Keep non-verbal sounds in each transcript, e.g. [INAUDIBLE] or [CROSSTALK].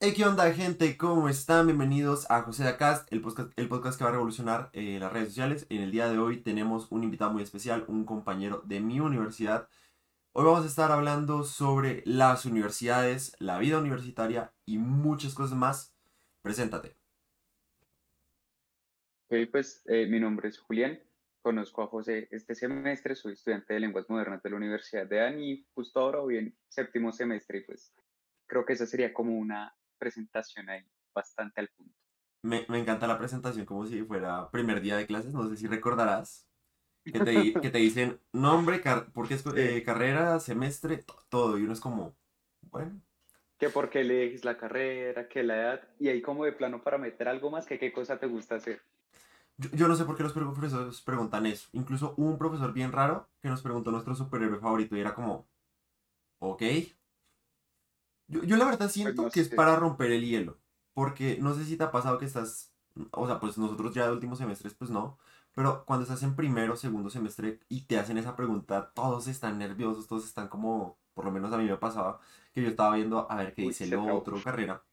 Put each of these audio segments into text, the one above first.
Hey, ¿qué onda, gente? ¿Cómo están? Bienvenidos a José Dacast, el podcast, que va a revolucionar eh, las redes sociales. En el día de hoy tenemos un invitado muy especial, un compañero de mi universidad. Hoy vamos a estar hablando sobre las universidades, la vida universitaria y muchas cosas más. Preséntate. Pues eh, mi nombre es Julián, conozco a José este semestre, soy estudiante de lenguas modernas de la Universidad de ANI y justo ahora voy en séptimo semestre y pues creo que esa sería como una presentación ahí bastante al punto. Me, me encanta la presentación como si fuera primer día de clases, no sé si recordarás. Que te, que te [LAUGHS] dicen nombre, car porque es eh, carrera, semestre, to- todo. Y uno es como, bueno, Que por qué eliges la carrera, que la edad, y ahí como de plano para meter algo más, que qué cosa te gusta hacer. Yo, yo no sé por qué los profesores preguntan eso. Incluso hubo un profesor bien raro que nos preguntó nuestro superhéroe favorito y era como, ok. Yo, yo la verdad siento no que es para romper el hielo. Porque no sé si te ha pasado que estás, o sea, pues nosotros ya de últimos semestres, pues no. Pero cuando estás en primero o segundo semestre y te hacen esa pregunta, todos están nerviosos, todos están como, por lo menos a mí me pasaba, que yo estaba viendo a ver qué Uy, dice trabó. otro carrera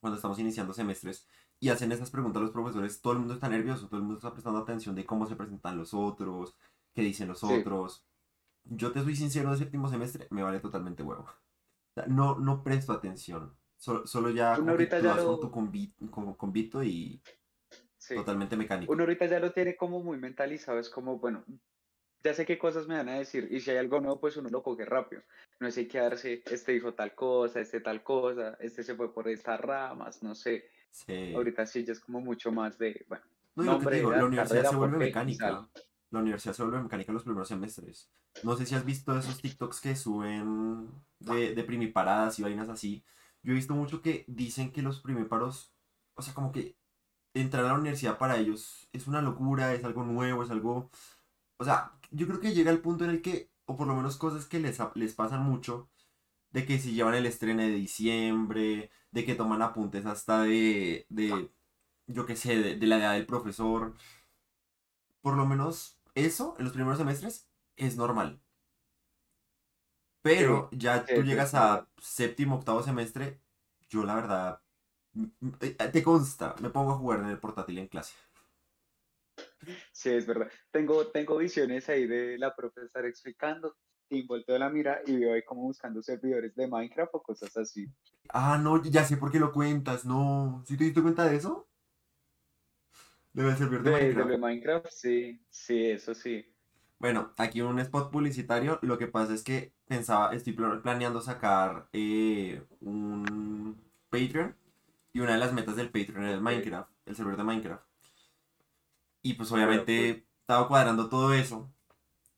cuando estamos iniciando semestres y hacen esas preguntas los profesores, todo el mundo está nervioso, todo el mundo está prestando atención de cómo se presentan los otros, qué dicen los Sí, otros. Yo te soy sincero, de séptimo semestre me vale totalmente huevo. No, no presto atención. Solo, solo ya uno ahorita ya lo, con- convito y sí, totalmente mecánico. uno ahorita ya lo tiene como muy mentalizado, es como, bueno, ya sé qué cosas me van a decir y si hay algo nuevo, pues uno lo coge rápido. No sé quedarse, este dijo tal cosa, este tal cosa, este se fue por estas ramas, no sé. Sí. Ahorita sí ya es como mucho más de, bueno, No, y lo que te nombre, digo, la universidad se vuelve mecánica. La universidad se vuelve mecánica en los primeros semestres. No sé si has visto esos TikToks que suben de, de primiparadas y vainas así. Yo he visto mucho que dicen que los primíparos, o sea, como que entrar a la universidad para ellos es una locura, es algo nuevo, es algo... O sea, yo creo que llega el punto en el que, o por lo menos cosas que les, les pasan mucho, de que si llevan el estreno de diciembre, de que toman apuntes hasta de, de yo qué sé, de, de la edad del profesor. Por lo menos eso en los primeros semestres es normal. Sí, Pero ya sí, tú llegas a séptimo, octavo semestre, yo la verdad, m- m- eh, te consta, me pongo a jugar en el portátil en clase. Sí, es verdad. Tengo, tengo visiones ahí de la profesora explicando, y volteo la mira y veo ahí como buscando servidores de Minecraft o cosas así. Ah, no, ya sé por qué lo cuentas, no. ¿Sí te diste cuenta de eso? Debe servir de De, Minecraft. de Minecraft, sí, sí, eso sí. Bueno, aquí un spot publicitario. Lo que pasa es que pensaba, estoy pla- planeando sacar eh, un Patreon. Y una de las metas del Patreon es Minecraft, el servidor de Minecraft. Y pues vea, pues. obviamente estaba cuadrando todo eso.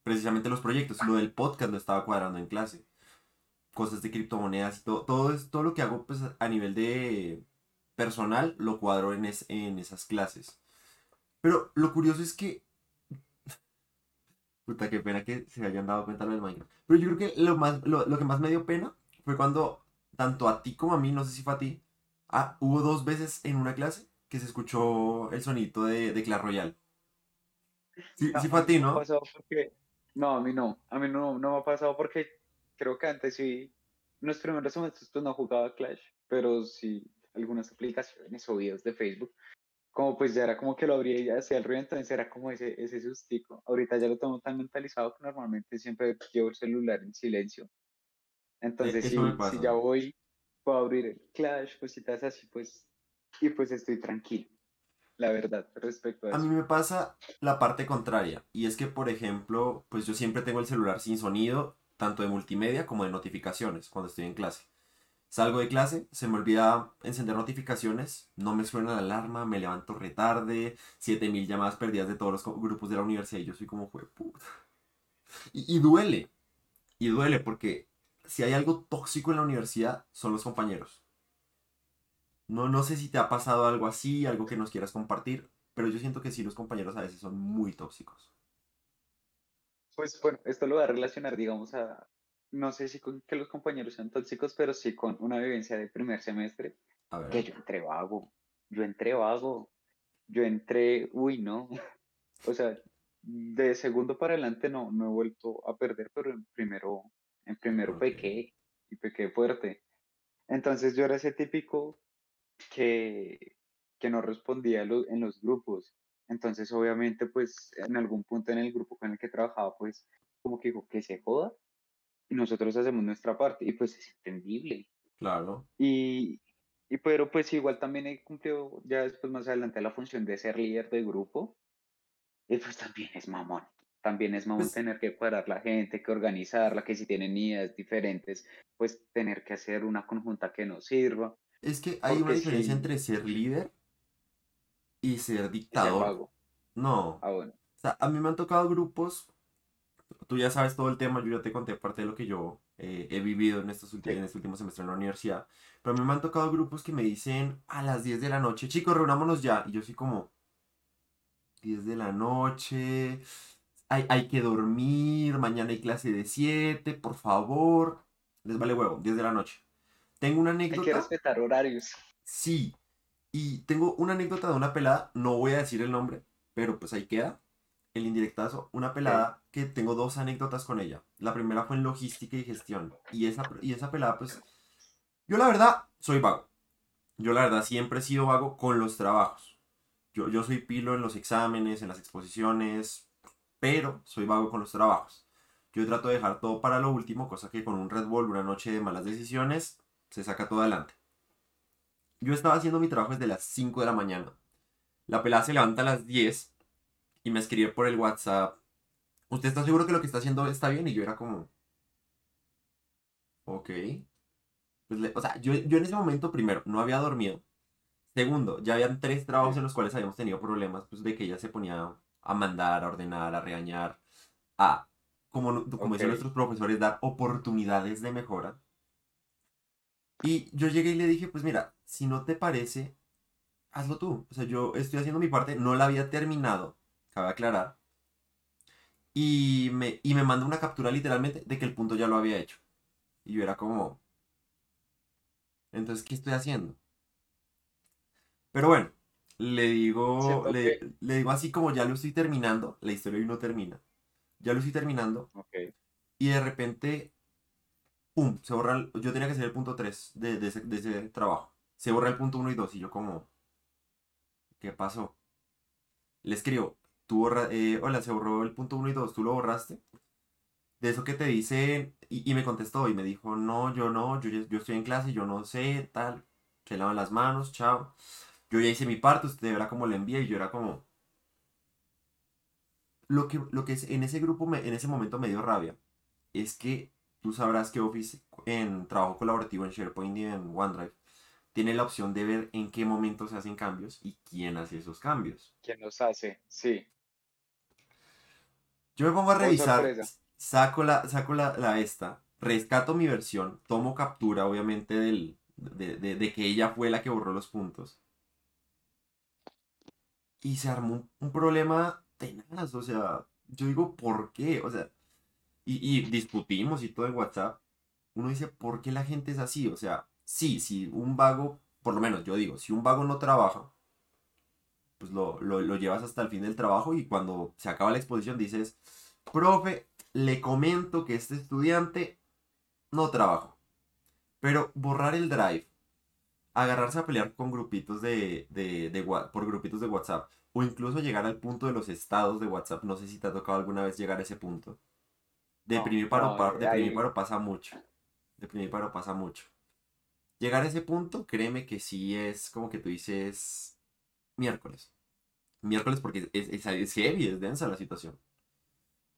Precisamente los proyectos. Lo del podcast lo estaba cuadrando en clase. Cosas de criptomonedas y todo. Todo, es, todo lo que hago pues a nivel de personal lo cuadro en, es- en esas clases. Pero lo curioso es que Puta, qué pena que se hayan dado cuenta lo del Minecraft. Pero yo creo que lo más, lo, lo que más me dio pena fue cuando, tanto a ti como a mí, no sé si fue a ti, ah, hubo dos veces en una clase que se escuchó el sonito de, de Clash Royale. Sí, No, sí fue a ti, no me porque, no, a mí no, a mí no, no me ha pasado porque creo que antes sí, en los primeros semestres pues no jugaba Clash, pero sí algunas aplicaciones o videos de Facebook, como pues ya era como que lo abría y ya hacía el ruido, entonces era como ese, ese sustico. Ahorita ya lo tengo tan mentalizado que normalmente siempre llevo el celular en silencio, E- entonces Eso si, si ya voy, puedo abrir el Clash, cositas así, pues, y pues estoy tranquilo, la verdad, respecto a A mí eso. me pasa la parte contraria. Y es que, por ejemplo, pues yo siempre tengo el celular sin sonido, tanto de multimedia como de notificaciones, cuando estoy en clase. Salgo de clase, se me olvida encender notificaciones, no me suena la alarma, me levanto retarde, 7000 llamadas perdidas de todos los grupos de la universidad y yo soy como, puta. Y, y duele, y duele porque si hay algo tóxico en la universidad son los compañeros. No, no sé si te ha pasado algo así, algo que nos quieras compartir, pero yo siento que sí los compañeros a veces son muy tóxicos. Pues bueno, esto lo voy a relacionar, digamos, a, no sé si con que los compañeros sean tóxicos, pero sí con una vivencia de primer semestre, A que yo entré vago, yo entré vago, yo entré, uy, no, [LAUGHS] o sea, de segundo para adelante no, no he vuelto a perder, pero en primero, en primero pequé, y pequé fuerte. Entonces yo era ese típico que, que no respondía lo- en los grupos. Entonces, obviamente, pues en algún punto en el grupo con el que trabajaba, pues como que dijo que se joda nosotros hacemos nuestra parte y pues es entendible. Claro. Y, y pero pues igual también he cumplido ya después más adelante la función de ser líder de grupo y pues también es mamón. También es mamón Pues tener que cuadrar la gente, que organizarla, que si tienen ideas diferentes, pues tener que hacer una conjunta que nos sirva, es que hay una diferencia si entre ser líder y ser dictador. No. Ah, bueno. O sea, a mí me han tocado grupos, tú ya sabes todo el tema, yo ya te conté parte de lo que yo eh, he vivido en estos Sí. en este último semestre en la universidad, pero a mí me han tocado grupos que me dicen a las 10 de la noche, chicos, reunámonos ya, y yo soy como 10 de la noche, hay, hay que dormir, mañana hay clase de 7, por favor, les vale huevo, 10 de la noche. Tengo una Hay que anécdota, respetar horarios. sí, y tengo una anécdota de una pelada, no voy a decir el nombre, pero pues ahí queda el indirectazo, una pelada tengo dos anécdotas con ella. La primera fue en logística y gestión. Y esa, y esa pelada, pues, yo la verdad soy vago. Yo la verdad siempre he sido vago con los trabajos. Yo, yo soy pilo en los exámenes, en las exposiciones, pero soy vago con los trabajos. Yo trato de dejar todo para lo último, cosa que con un Red Bull, una noche de malas decisiones, se saca todo adelante. Yo estaba haciendo mi trabajo desde las 5 de la mañana. La pelada se levanta a las 10 y me escribe por el WhatsApp. ¿Usted está seguro que lo que está haciendo está bien? Y yo era como, ok. Pues le- o sea, yo, yo en ese momento, primero, no había dormido. Segundo, ya habían tres trabajos en los cuales habíamos tenido problemas, pues de que ella se ponía a mandar, a ordenar, a regañar, a, como, como dicen Ok. nuestros profesores, dar oportunidades de mejora. Y yo llegué y le dije, pues mira, si no te parece, hazlo tú. O sea, yo estoy haciendo mi parte, no la había terminado, cabe aclarar. Y me, y me mandó una captura literalmente de que el punto ya lo había hecho. Y yo era como, entonces, ¿qué estoy haciendo? Pero bueno, le digo, le, que, le digo así como ya lo estoy terminando, la historia hoy no termina. Ya lo estoy terminando y de repente, ¡pum! Se borra, el- yo tenía que hacer el punto 3 de, de ese, de ese trabajo. Se borra el punto 1 y 2 y yo como, ¿qué pasó? Le escribo, tú borra, eh, hola, se borró el punto 1 y 2, ¿tú lo borraste? De eso que te dice, y, y me contestó y me dijo, no, yo no, yo, yo estoy en clase, yo no sé, tal, se lavan las manos, chao. Yo ya hice mi parte, usted verá cómo le envía y yo era como, lo que, lo que es- en ese grupo, me- en ese momento me dio rabia, es que tú sabrás que Office en trabajo colaborativo en SharePoint y en OneDrive tiene la opción de ver en qué momento se hacen cambios y quién hace esos cambios. ¿quién los hace? Sí. Yo me pongo a revisar, saco la, saco la, la esta, rescato mi versión, tomo captura obviamente del, de, de- de que ella fue la que borró los puntos. Y se armó un, un problema tenaz, o sea, yo digo, ¿por qué? O sea, y, y discutimos y todo en WhatsApp. Uno dice, ¿por qué la gente es así? O sea, sí, si un vago, por lo menos yo digo, si un vago no trabaja, pues lo, lo, lo llevas hasta el fin del trabajo y cuando se acaba la exposición dices, profe, le comento que este estudiante no trabajó. Pero borrar el drive, agarrarse a pelear con grupitos de, de, de por grupitos de WhatsApp, o incluso llegar al punto de los estados de WhatsApp, no sé si te ha tocado alguna vez llegar a ese punto. De No, primíparo, no, pa- de ahí, primíparo pasa mucho. De primíparo pasa mucho. Llegar a ese punto, créeme que sí es como que tú dices miércoles. Miércoles porque es, es, es heavy, es densa la situación.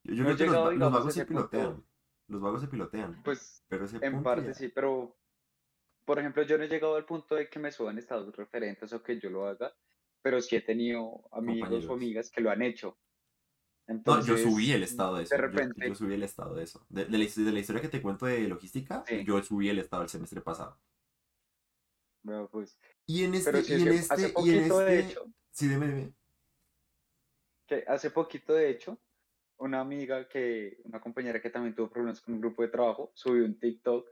Yo, yo no creo que los, los vagos se punto, pilotean. Los vagos se pilotean. pues Pero ese en punto parte ya. sí, pero por ejemplo, yo no he llegado al punto de que me suban estados referentes o que yo lo haga, pero sí he tenido amigos o Compañeros. amigas que lo han hecho. No, yo subí Entonces, el estado de de eso. Yo, yo repente, subí el estado de eso. De, de la, his- de la historia que te cuento de logística, sí, yo subí el estado el semestre pasado. Pues, Y en este, sí, y en hace este, y en poquito, de este. hecho, Sí, dime, dime. que hace poquito, de hecho, una amiga que, una compañera que también tuvo problemas con un grupo de trabajo, subió un TikTok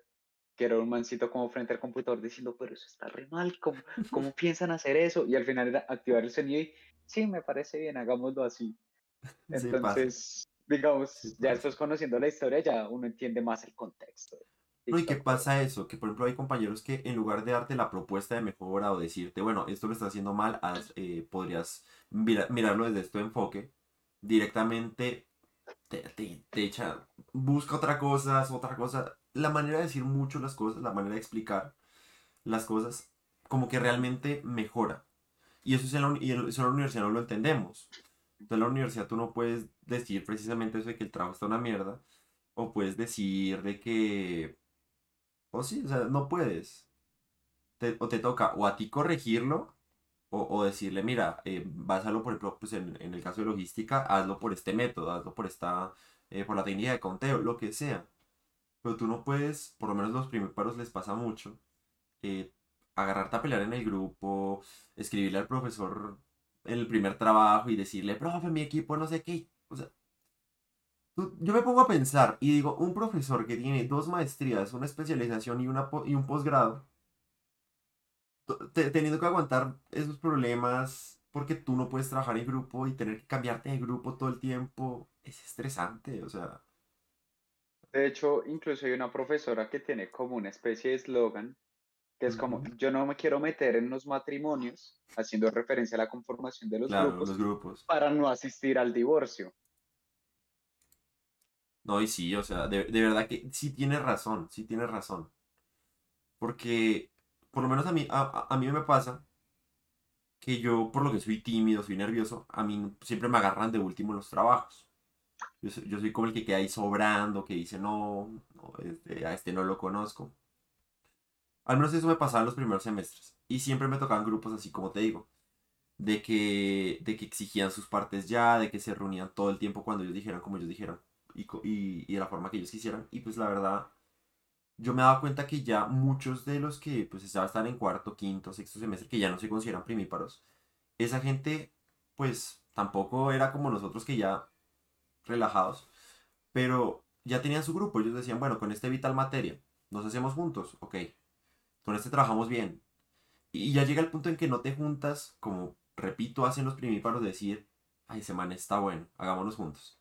que era un mancito como frente al computador diciendo, pero eso está re mal, ¿cómo, cómo [LAUGHS] piensan hacer eso? Y al final era activar el sonido y, sí, me parece bien, hagámoslo así. Entonces, sí digamos, ya después conociendo la historia, ya uno entiende más el contexto. No, ¿y qué pasa eso? Que por ejemplo hay compañeros que en lugar de darte la propuesta de mejora o decirte, bueno, esto lo estás haciendo mal, eh, podrías mirarlo desde este enfoque, directamente te, te, te echa, busca otra cosa, otra cosa. La manera de decir mucho las cosas, la manera de explicar las cosas, como que realmente mejora. Y eso, es en la, y eso en la universidad no lo entendemos. Entonces en la universidad tú no puedes decir precisamente eso de que el trabajo está una mierda, o puedes decir de que o sí, o sea, no puedes. o te toca o a ti corregirlo o, decirle, mira, eh, básalo por ejemplo, pues en, el caso de logística, hazlo por este método, hazlo por esta, eh, por la técnica de conteo, lo que sea. Pero tú no puedes, por lo menos los primeros les pasa mucho, eh, agarrarte a pelear en el grupo, escribirle al profesor en el primer trabajo y decirle, profe, mi equipo no sé qué. O sea, yo me pongo a pensar y digo, un profesor que tiene dos maestrías, una especialización y, una, y un posgrado, teniendo que aguantar esos problemas porque tú no puedes trabajar en grupo y tener que cambiarte de grupo todo el tiempo, es estresante, o sea. De hecho, incluso hay una profesora que tiene como una especie de eslogan, que es como, yo no me quiero meter en los matrimonios, haciendo referencia a la conformación de los, grupos, los grupos, para no asistir al divorcio. No, y sí, o sea, de, verdad que sí tiene razón, sí tiene razón. Porque, por lo menos a mí, a, mí me pasa que yo, por lo que soy tímido, soy nervioso, a mí siempre me agarran de último los trabajos. Yo soy, como el que queda ahí sobrando, que dice, no, este, a este no lo conozco. Al menos eso me pasaba en los primeros semestres. Y siempre me tocaban grupos así como te digo. De que, de que exigían sus partes ya, de que se reunían todo el tiempo cuando ellos dijeran como ellos dijeran y, y, de la forma que ellos quisieran. Y pues la verdad, yo me daba cuenta que ya muchos de los que pues estaban en cuarto, quinto, sexto semestre, que ya no se consideran primíparos, esa gente pues tampoco era como nosotros que ya relajados, pero ya tenían su grupo, ellos decían, bueno, con este vital materia, nos hacemos juntos, ok, con este trabajamos bien. Y ya llega el punto en que no te juntas, como repito, hacen los primíparos decir, ay, ese man está bueno, hagámonos juntos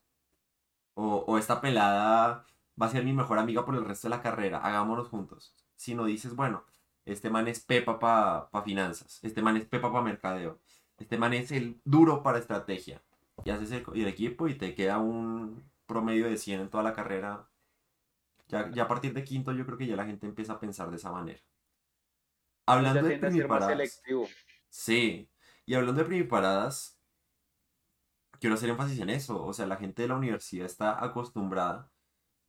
o, esta pelada va a ser mi mejor amiga por el resto de la carrera, hagámonos juntos. Si no dices, bueno, este man es Pepa para finanzas, este man es Pepa para mercadeo, este man es el duro para estrategia. Y haces el, equipo y te queda un promedio de 100 en toda la carrera. Ya, ya, a partir de quinto yo creo que ya la gente empieza a pensar de esa manera. Hablando de primiparadas. Sí, y hablando de primiparadas, quiero hacer énfasis en eso. O sea, la gente de la universidad está acostumbrada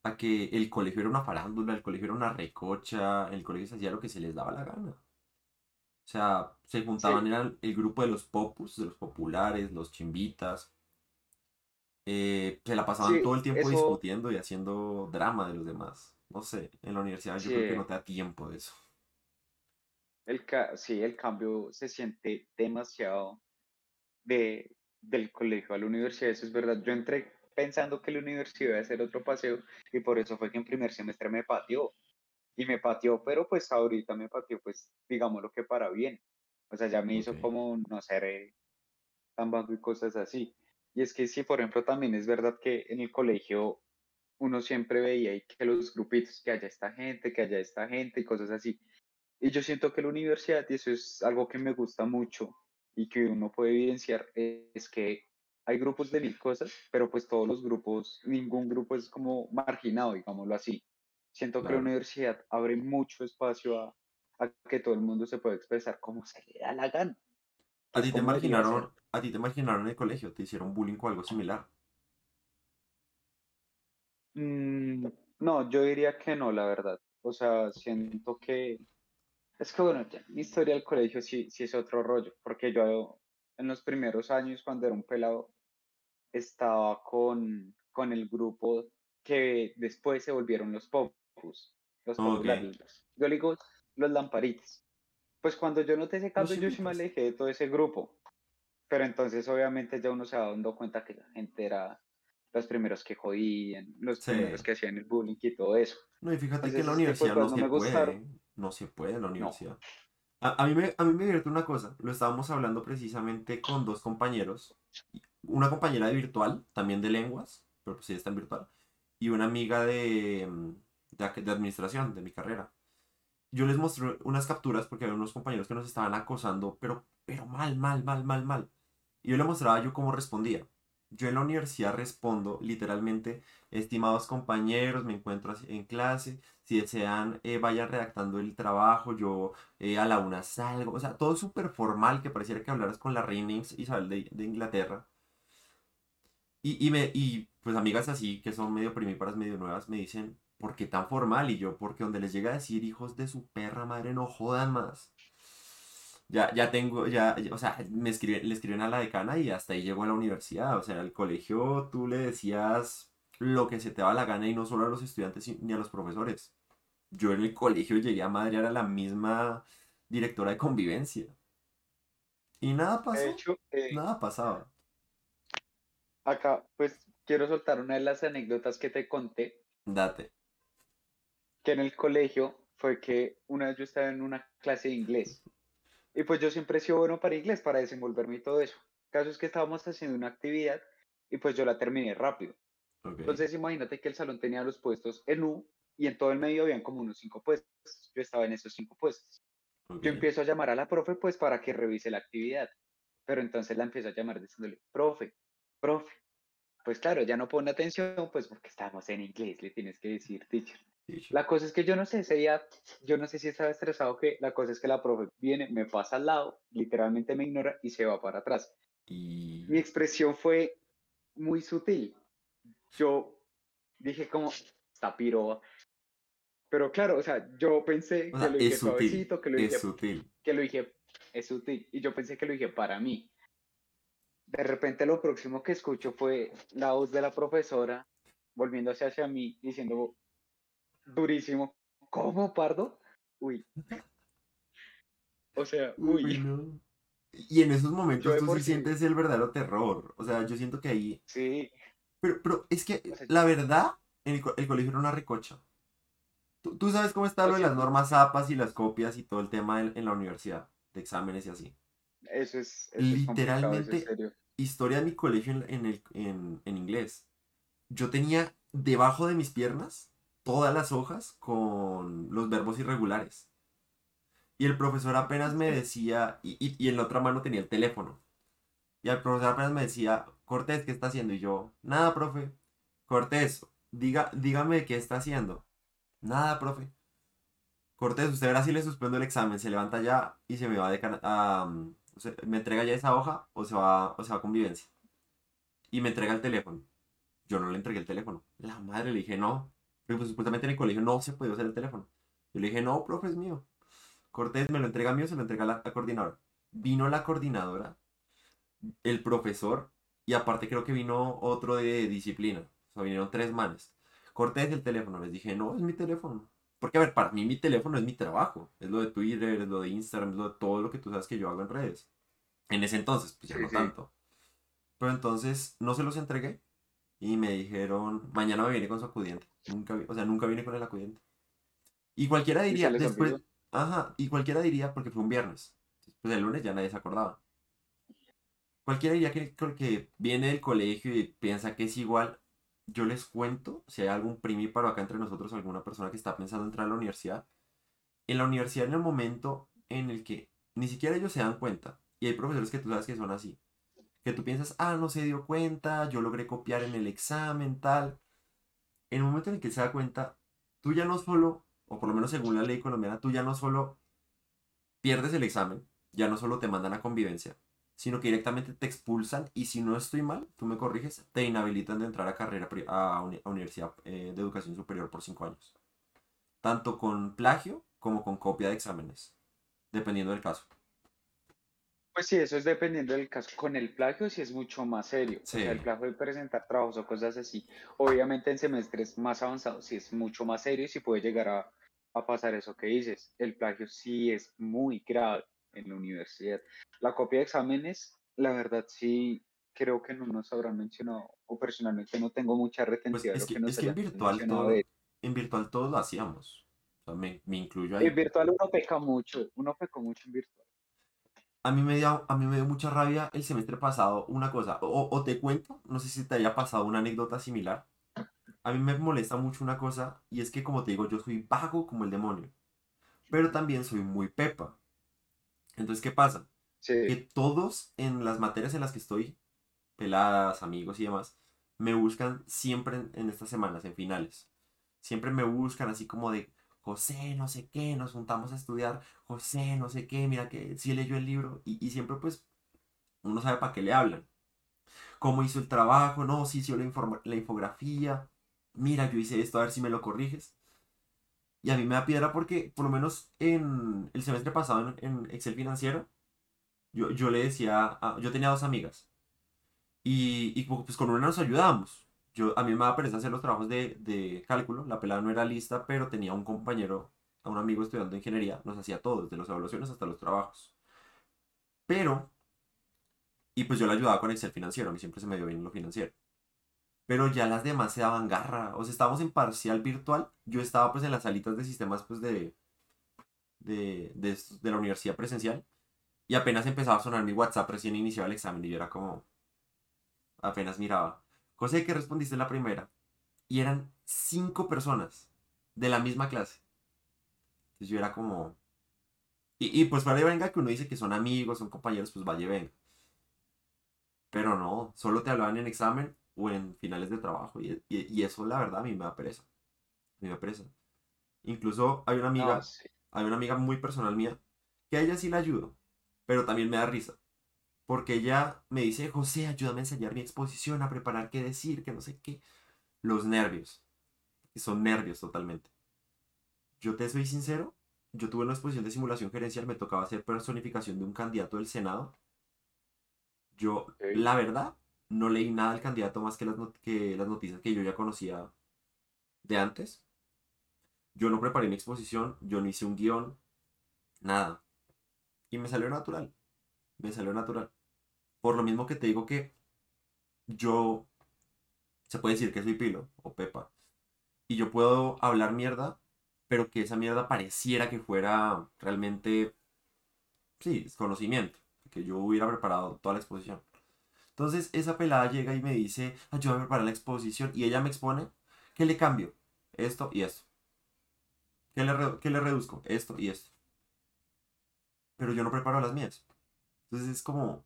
a que el colegio era una farándula, el colegio era una recocha, el colegio se hacía lo que se les daba la gana. O sea, se juntaban, eran el grupo de los popus, de los populares, los chimbitas. Eh, se la pasaban todo el tiempo discutiendo y haciendo drama de los demás. No sé, en la universidad yo creo que no te da tiempo de eso. El sí, el cambio se siente demasiado de del colegio a la universidad, eso es verdad. Yo entré pensando que la universidad iba a ser otro paseo y por eso fue que en primer semestre me pateó. Y me pateó, pero pues ahorita me pateó, pues digamos lo que para bien. O sea, ya me hizo como no ser eh, tan bajo y cosas así. Y es que sí, por ejemplo, también es verdad que en el colegio uno siempre veía que los grupitos, que haya esta gente, que haya esta gente y cosas así. Y yo siento que la universidad, y eso es algo que me gusta mucho, y que uno puede evidenciar es que hay grupos de mil cosas, pero pues todos los grupos, ningún grupo es como marginado, digámoslo así. Siento que la universidad abre mucho espacio a, a, que todo el mundo se pueda expresar como se le da la gana. ¿A ti, te marginaron, ¿A ti te marginaron en el colegio? ¿Te hicieron bullying o algo similar? Mm, no, yo diría que no, la verdad. O sea, siento que es que bueno, ya, mi historia del colegio sí, sí es otro rollo, porque yo en los primeros años, cuando era un pelado, estaba con, con el grupo que después se volvieron los popus, los populares, yo le digo los lamparitas. Pues cuando yo noté ese cambio, yo sí me alejé de todo ese grupo. Pero entonces obviamente ya uno se va dando cuenta que la gente era los primeros que jodían, los primeros que hacían el bullying y todo eso. No, y fíjate que en la universidad no, se puede. No se puede en la universidad. A, mí me, a mí me divierte una cosa. Lo estábamos hablando precisamente con dos compañeros. Una compañera de virtual, también de lenguas, pero pues ella está en virtual. Y una amiga de, de, de administración, de mi carrera. Yo les mostré unas capturas porque había unos compañeros que nos estaban acosando, pero, pero mal, mal, mal, mal, mal. Y yo le mostraba yo cómo respondía. Yo en la universidad respondo literalmente, estimados compañeros, me encuentro en clase, si desean, eh, vayan redactando el trabajo, yo eh, a la una salgo, o sea, todo súper formal, que pareciera que hablaras con la reina Isabel de, de Inglaterra. Y, y, me, y pues amigas así, que son medio primíparas, medio nuevas, me dicen, ¿por qué tan formal? Y yo, porque donde les llega a decir hijos de su perra madre, no jodan más. Ya, ya tengo, ya, o sea, me escriben, le escriben a la decana y hasta ahí llegó a la universidad. O sea, al colegio tú le decías lo que se te daba la gana y no solo a los estudiantes ni a los profesores. Yo en el colegio llegué a madrear a la misma directora de convivencia. Y nada pasó. Eh, nada pasaba. Acá, pues quiero soltar una de las anécdotas que te conté. Date. Que en el colegio fue que una vez yo estaba en una clase de inglés y pues yo siempre he sido bueno para inglés, para desenvolverme y todo eso. El caso es que estábamos haciendo una actividad y pues yo la terminé rápido. Entonces imagínate que el salón tenía los puestos en U y en todo el medio habían como unos cinco puestos. Yo estaba en esos cinco puestos. Yo empiezo a llamar a la profe pues para que revise la actividad. Pero entonces la empiezo a llamar diciéndole, profe, profe. Pues claro, ya no pone atención pues porque estamos en inglés, le tienes que decir teacher. La cosa es que yo no sé, ese día, yo no sé si estaba estresado o qué, la cosa es que la profe viene, me pasa al lado, literalmente me ignora y se va para atrás. Y... Mi expresión fue muy sutil. Yo dije como, está piroba. Pero claro, o sea, yo pensé que lo dije suavecito, que lo dije, sutil. que lo dije, es sutil, y yo pensé que lo dije para mí. De repente lo próximo que escucho fue la voz de la profesora volviéndose hacia mí diciendo, durísimo. ¿Cómo, Pardo? Uy. O sea, uy. Y en esos momentos tú sí sientes el verdadero terror. O sea, yo siento que ahí. Sí. Pero, pero es que la verdad, el, el colegio era una recocha. Tú, sabes cómo está lo de las normas APAS y las copias y todo el tema en, la universidad, de exámenes y así. Eso es. Literalmente, historia de mi colegio en, el, en, en inglés. Yo tenía debajo de mis piernas todas las hojas con los verbos irregulares. Y el profesor apenas me decía, y, y, en la otra mano tenía el teléfono. Y el profesor apenas me decía, Cortés, ¿qué está haciendo? Y yo, nada, profe. Cortés, diga, dígame qué está haciendo. Nada, profe. Cortés, usted verá si le suspendo el examen, se levanta ya y se me va de a, me entrega ya esa hoja o se va o se va a convivencia. Y me entrega el teléfono. Yo no le entregué el teléfono. La madre le dije, no, pues supuestamente en el colegio no se podía usar el teléfono. Yo le dije, no, profe, es mío. Cortés me lo entrega a mí o se lo entrega a la, coordinadora. Vino la coordinadora, el profesor, y aparte creo que vino otro de disciplina. O sea, vinieron tres manes. Cortés el teléfono. Les dije, no, es mi teléfono. Porque, a ver, para mí mi teléfono es mi trabajo. Es lo de Twitter, es lo de Instagram, es lo de todo lo que tú sabes que yo hago en redes. En ese entonces, pues ya no tanto. Pero entonces no se los entregué y me dijeron, mañana me viene con su acudiente. Nunca, o sea, nunca vine con el acudiente. Y cualquiera diría, después, ajá, y cualquiera diría, porque fue un viernes. Pues el lunes ya nadie se acordaba. Cualquiera diría que, que viene del colegio y piensa que es igual. Yo les cuento, si hay algún primíparo acá entre nosotros, alguna persona que está pensando entrar a la universidad. En la universidad, en el momento en el que ni siquiera ellos se dan cuenta, y hay profesores que tú sabes que son así, que tú piensas, ah, no se dio cuenta, yo logré copiar en el examen, tal. En el momento en el que se da cuenta, tú ya no solo, o por lo menos según la ley colombiana, tú ya no solo pierdes el examen, ya no solo te mandan a convivencia, sino que directamente te expulsan y si no estoy mal, tú me corriges, te inhabilitan de entrar a carrera a, universidad eh, de educación superior por cinco años. Tanto con plagio como con copia de exámenes, dependiendo del caso. Pues sí, eso es dependiendo del caso. Con el plagio sí es mucho más serio. O sea, el plagio de presentar trabajos o cosas así. Obviamente en semestres más avanzados sí es mucho más serio y sí puede llegar a, pasar eso que dices. El plagio sí es muy grave en la universidad. La copia de exámenes, la verdad sí creo que no nos habrán mencionado, o personalmente no tengo mucha pues retención es que, en virtual todo, en virtual todos lo hacíamos. O sea, me, me incluyo ahí. En virtual uno peca mucho, uno pecó mucho en virtual a mí me dio, a mí me dio mucha rabia el semestre pasado una cosa, o, te cuento, no sé si te haya pasado una anécdota similar. a mí me molesta mucho una cosa y es que como te digo, yo soy vago como el demonio, pero también soy muy pepa. Entonces, ¿qué pasa? Que todos en las materias en las que estoy, peladas, amigos y demás, me buscan siempre en, estas semanas, en finales. Siempre me buscan así como de, José, no sé qué, nos juntamos a estudiar, José, no sé qué, mira que sí leyó el libro y, y siempre pues uno sabe para qué le hablan. ¿Cómo hizo el trabajo? No, sí hizo la, la infografía. Mira, yo hice esto, a ver si me lo corriges. Y a mí me da piedra porque, por lo menos en el semestre pasado en, Excel financiero, yo, yo le decía, yo tenía dos amigas. Y, y pues con una nos ayudábamos. Yo, a mí me daba pereza hacer los trabajos de, de cálculo. La pelada no era lista, pero tenía un compañero, un amigo estudiando ingeniería, nos hacía todo, desde las evaluaciones hasta los trabajos. Pero y pues yo le ayudaba con Excel financiero, a mí siempre se me dio bien lo financiero. Pero ya las demás se daban garra. O sea, estábamos en parcial virtual. Yo estaba pues en las salitas de sistemas pues de, de, de, la universidad presencial. Y apenas empezaba a sonar mi WhatsApp, recién iniciaba el examen y yo era como... Apenas miraba. Cosa que respondiste la primera. Y eran cinco personas de la misma clase. Entonces yo era como... Y, y pues para venga que uno dice que son amigos, son compañeros, pues vaya venga. Pero no, solo te hablaban en examen o en finales de trabajo. Y, eso, la verdad, a mí me da pereza. Me da pereza. Incluso hay una amiga, hay una amiga muy personal mía, que a ella sí la ayudo, pero también me da risa. Porque ella me dice, José, ayúdame a enseñar mi exposición, a preparar qué decir, que no sé qué. Los nervios. Que son nervios totalmente. Yo te soy sincero, yo tuve una exposición de simulación gerencial, me tocaba hacer personificación de un candidato del Senado yo, la verdad, no leí nada del candidato más que las, que las noticias que yo ya conocía de antes. Yo no preparé mi exposición, yo no hice un guion, nada. Y me salió natural. Me salió natural. Por lo mismo que te digo que yo, se puede decir que soy Pilo o Pepa. Y yo puedo hablar mierda, pero que esa mierda pareciera que fuera realmente, sí, conocimiento que yo hubiera preparado toda la exposición. Entonces esa pelada llega y me dice, ayúdame a preparar la exposición y ella me expone que le cambio esto y esto. Que le, que le reduzco esto y esto. Pero yo no preparo las mías. Entonces es como,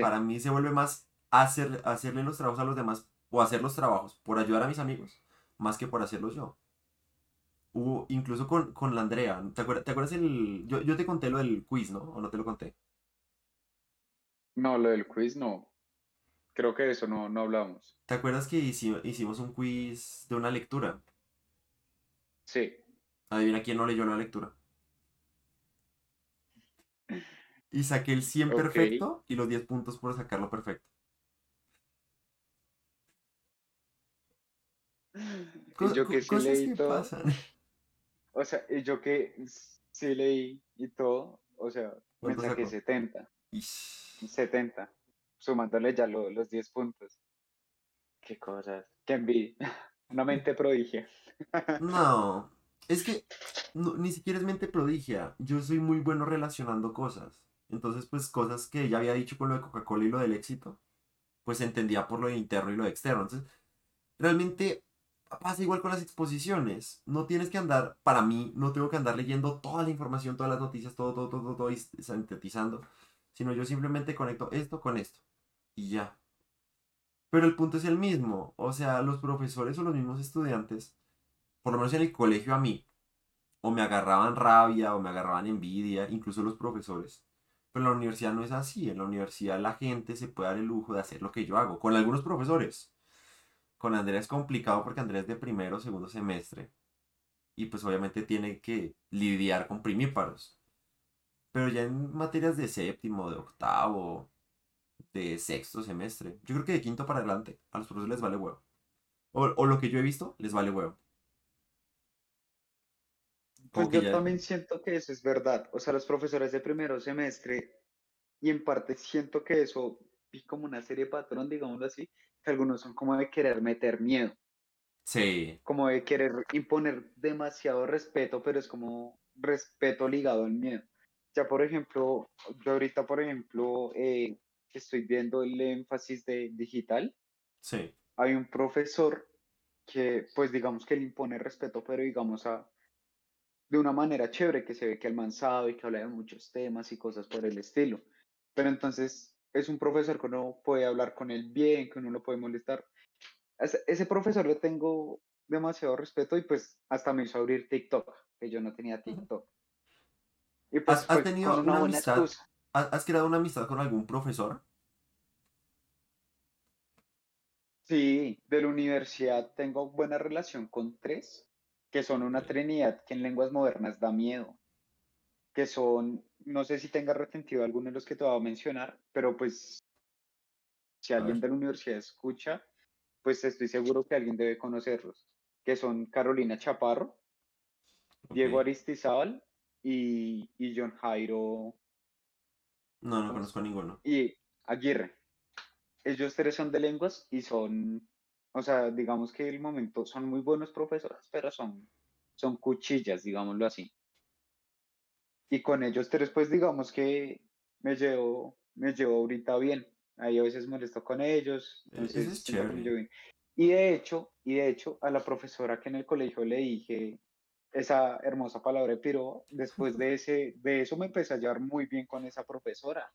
para mí se vuelve más hacer, hacerle los trabajos a los demás o hacer los trabajos por ayudar a mis amigos, más que por hacerlos yo. Hubo, incluso con, con la Andrea, ¿te acuerdas, ¿te acuerdas el... Yo, yo te conté lo del quiz, ¿no? ¿O no te lo conté? No, lo del quiz no. Creo que de eso no, no hablamos. ¿Te acuerdas que hicimos un quiz de una lectura? Sí. Adivina quién no leyó la lectura. Y saqué el 100 perfecto y los 10 puntos por sacarlo perfecto. [LAUGHS] y yo que sí leí todo. [LAUGHS] O sea, y yo que sí leí y todo, o sea, me saqué 70. 70, sumándole ya los 10 puntos. Qué cosas, qué envidia. [LAUGHS] Una mente prodigia. No, es que ni siquiera es mente prodigia. Yo soy muy bueno relacionando cosas. Entonces, pues cosas que ya había dicho con lo de Coca-Cola y lo del éxito, pues entendía por lo interno y lo externo. Entonces, realmente pasa igual con las exposiciones. No tienes que andar, para mí, no tengo que andar leyendo toda la información, todas las noticias, todo, todo, todo, todo, todo y sintetizando sino yo simplemente conecto esto con esto y ya. Pero el punto es el mismo, o sea, los profesores o los mismos estudiantes, por lo menos en el colegio a mí, o me agarraban rabia o me agarraban envidia, incluso los profesores. Pero en la universidad no es así, en la universidad la gente se puede dar el lujo de hacer lo que yo hago, con algunos profesores. Con Andrés es complicado porque Andrés es de primero o segundo semestre. Y pues obviamente tiene que lidiar con primíparos. Pero ya en materias de séptimo, de octavo, de sexto semestre, yo creo que de quinto para adelante, a los profesores les vale huevo. O, lo que yo he visto, les vale huevo. Pues yo también siento que eso es verdad. O sea, los profesores de primero semestre, y en parte siento que eso vi como una serie de patrón, digámoslo así, que algunos son como de querer meter miedo. Sí. Como de querer imponer demasiado respeto, pero es como respeto ligado al miedo. Ya, por ejemplo, yo ahorita, por ejemplo, eh, estoy viendo el énfasis de digital. Sí. Hay un profesor que pues digamos que le impone respeto, pero digamos a, de una manera chévere, que se ve que el mansado y que habla de muchos temas y cosas por el estilo. Pero entonces es un profesor que uno puede hablar con él bien, que uno lo puede molestar. Ese, profesor le tengo demasiado respeto y pues hasta me hizo abrir TikTok, que yo no tenía TikTok. Y pues ¿Has, tenido una amistad, excusa. has creado una amistad con algún profesor? Sí, de la universidad tengo buena relación con tres, que son una trinidad que en lenguas modernas da miedo, que son, no sé si tenga retentivo alguno de los que te voy a mencionar, pero pues si alguien de la universidad escucha, pues estoy seguro que alguien debe conocerlos, que son Carolina Chaparro, ok. Diego Aristizábal y, y John Jairo, No, no conozco a ninguno. Y Aguirre. Ellos tres son de lenguas y son, o sea, digamos que el momento son muy buenos profesores, pero son, son cuchillas, digámoslo así. Y con ellos tres, pues digamos que me llevo, me llevo ahorita bien. Ahí a veces molesto con ellos, E- es entonces me chévere. Y de hecho, y de hecho, a la profesora que en el colegio le dije esa hermosa palabra de piro, después de ese, de eso me empecé a llevar muy bien con esa profesora.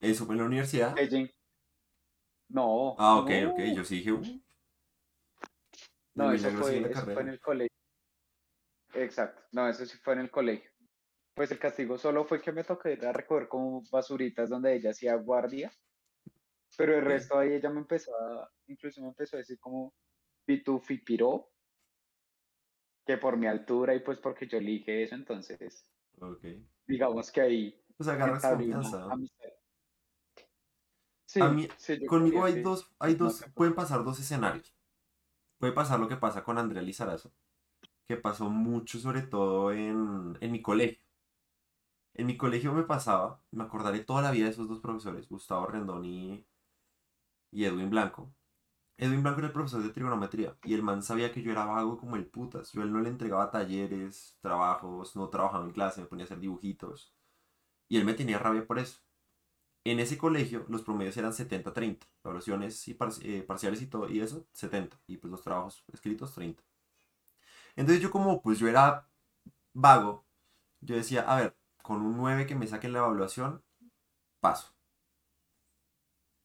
¿Eso fue en la universidad? Ella, no, Ah, ok, ok. no, Yo sí dije, uh, no, eso en fue, la eso fue en el colegio. Exacto, no, eso sí fue en el colegio. Pues el castigo solo fue que me ir a recoger como basuritas donde ella hacía guardia, pero el resto ahí ella me empezó a, incluso me empezó a decir como pitufi piró, que por mi altura y pues porque yo le dije eso, entonces ok. digamos que ahí Pues agarras confianza. amistad. A Sí, mí, sí, conmigo hay dos, hay dos, pueden pasar dos escenarios. Puede pasar lo que pasa con Andrea Lizarazo, que pasó mucho sobre todo en, en mi colegio. En mi colegio me pasaba, me acordaré toda la vida de esos dos profesores, Gustavo Rendón y, y Edwin Blanco. Edwin Blanco era el profesor de trigonometría y el man sabía que yo era vago como el putas. Yo a él no le entregaba talleres, trabajos, no trabajaba en clase, me ponía a hacer dibujitos. Y él me tenía rabia por eso. En ese colegio los promedios eran 70-30, evaluaciones y eh, parciales y todo, y eso, 70, y pues los trabajos escritos 30. Entonces yo como pues yo era vago, yo decía, a ver, con un 9 que me saquen la evaluación, paso.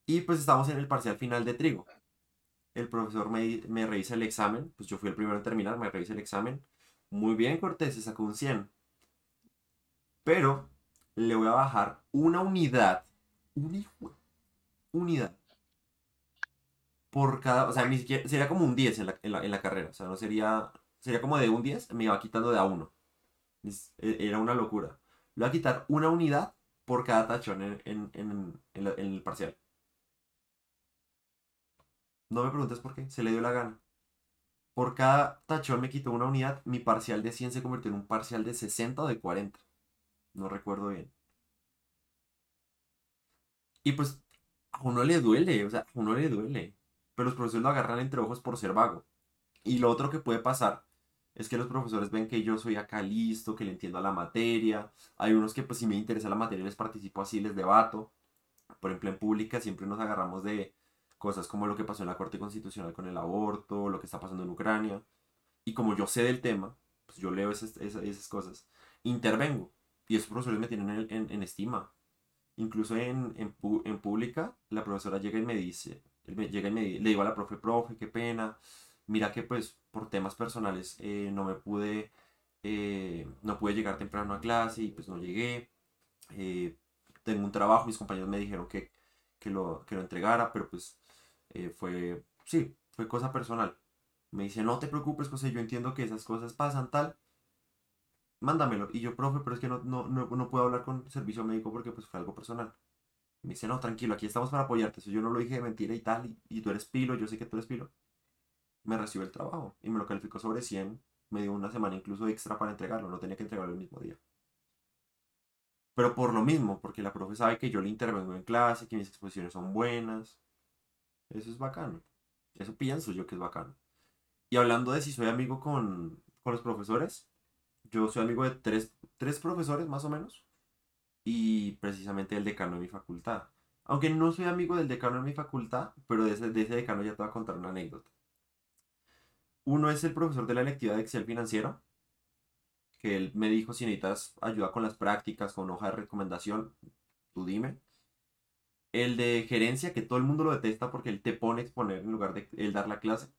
Y pues estamos en el parcial final de trigo. El profesor me, me revisa el examen, pues yo fui el primero en terminar, me revisa el examen. Muy bien, Cortés, se sacó un 100. Pero le voy a bajar una unidad, una unidad, por cada, o sea, ni siquiera, sería como un 10 en la, en la, en la carrera, o sea, no sería, sería como de un 10, me iba quitando de a uno. E- Era una locura. Le voy a quitar una unidad por cada tachón en, en, en el parcial. No me preguntes por qué, se le dio la gana. Por cada tachón me quitó una unidad, mi parcial de 100 se convirtió en un parcial de 60 o de 40. No recuerdo bien. Y pues a uno le duele, o sea, a uno le duele. Pero los profesores lo agarran entre ojos por ser vago. Y lo otro que puede pasar es que los profesores ven que yo soy acá listo, que le entiendo a la materia. Hay unos que pues si me interesa la materia les participo así, les debato. Por ejemplo, en pública siempre nos agarramos de cosas como lo que pasó en la Corte Constitucional con el aborto, lo que está pasando en Ucrania. Y como yo sé del tema, pues yo leo esas, esas, cosas, intervengo. Y esos profesores me tienen en, en- en estima. Incluso en, en, en pública, la profesora llega y me dice, llega y me, le digo a la profe, profe, qué pena, mira que pues por temas personales eh, no me pude, eh, no pude llegar temprano a clase y pues no llegué, eh, tengo un trabajo, mis compañeros me dijeron que, que lo, que lo entregara, pero pues fue, sí, fue cosa personal. Me dice, no te preocupes, José, yo entiendo que esas cosas pasan, tal, mándamelo. Y yo, profe, pero es que no, no, no, no puedo hablar con servicio médico porque pues fue algo personal. Me dice, no, tranquilo, aquí estamos para apoyarte. Si yo no lo dije de mentira y tal, y, y tú eres pilo, yo sé que tú eres pilo. Me recibió el trabajo y me lo calificó sobre 100. Me dio una semana incluso extra para entregarlo, no tenía que entregarlo el mismo día. Pero por lo mismo, porque la profe sabe que yo le intervengo en clase, que mis exposiciones son buenas. Eso es bacano. Eso pienso yo que es bacano. Y hablando de si soy amigo con, con los profesores, yo soy amigo de tres, tres profesores más o menos y precisamente el decano de mi facultad. Aunque no soy amigo del decano de mi facultad, pero de ese, de ese decano ya te voy a contar una anécdota. Uno es el profesor de la electiva de Excel financiero, que él me dijo si necesitas ayuda con las prácticas, con hoja de recomendación, tú dime. El de gerencia, que todo el mundo lo detesta porque él te pone a exponer en lugar de él dar la clase.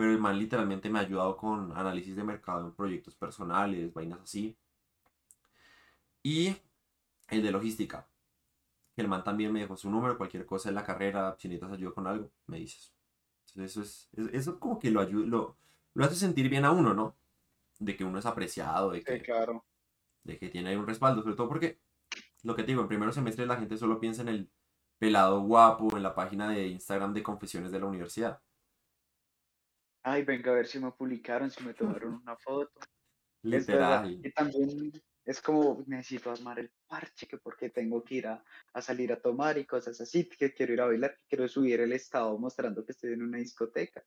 Pero el man literalmente me ha ayudado con análisis de mercado en proyectos personales, vainas así. Y el de logística, que el man también me dejó su número, cualquier cosa en la carrera, si necesitas ayuda con algo, me dices. eso es, eso como que lo ayuda, lo, lo hace sentir bien a uno, ¿no? De que uno es apreciado, de que, claro. de que tiene un respaldo, sobre todo porque, lo que te digo, en primeros semestres la gente solo piensa en el pelado guapo en la página de Instagram de confesiones de la universidad. Ay, venga a ver si me publicaron, si me tomaron [LAUGHS] una foto. Literal. Y también es como necesito armar el parche, que porque tengo que ir a, salir a tomar y cosas así, que quiero ir a bailar, que quiero subir el estado mostrando que estoy en una discoteca.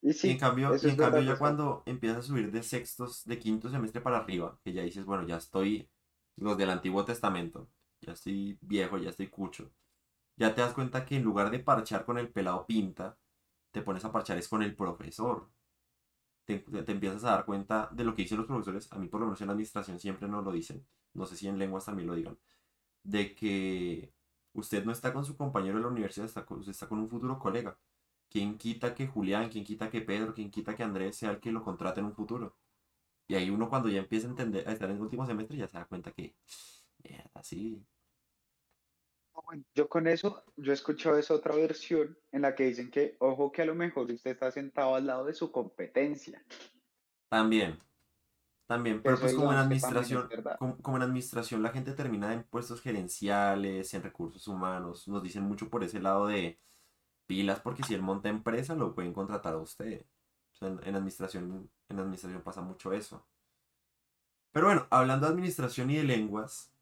Y, sí, en cambio, en cambio ya cuando empiezas a subir de sextos, de quinto semestre para arriba, que ya dices, bueno, ya estoy, los del Antiguo Testamento, ya estoy viejo, ya estoy cucho, ya te das cuenta que en lugar de parchar con el pelado pinta, te pones a parchar es con el profesor. Te, empiezas a dar cuenta de lo que dicen los profesores, a mí por lo menos en la administración siempre nos lo dicen, no sé si en lenguas también lo digan, de que usted no está con su compañero de la universidad, está con, usted está con un futuro colega. ¿Quién quita que Julián, quién quita que Pedro, quién quita que Andrés sea el que lo contrate en un futuro? Y ahí uno cuando ya empieza a entender, a estar en el último semestre, ya se da cuenta que, mierda, sí, yo con eso, yo he escuchado esa otra versión en la que dicen que, ojo, que a lo mejor usted está sentado al lado de su competencia. También, también, pero pues como en administración, como, en administración la gente termina en puestos gerenciales, en recursos humanos, nos dicen mucho por ese lado de pilas, porque si él monta empresa lo pueden contratar a usted. en, en, administración, en administración pasa mucho eso. Pero bueno, hablando de administración y de lenguas,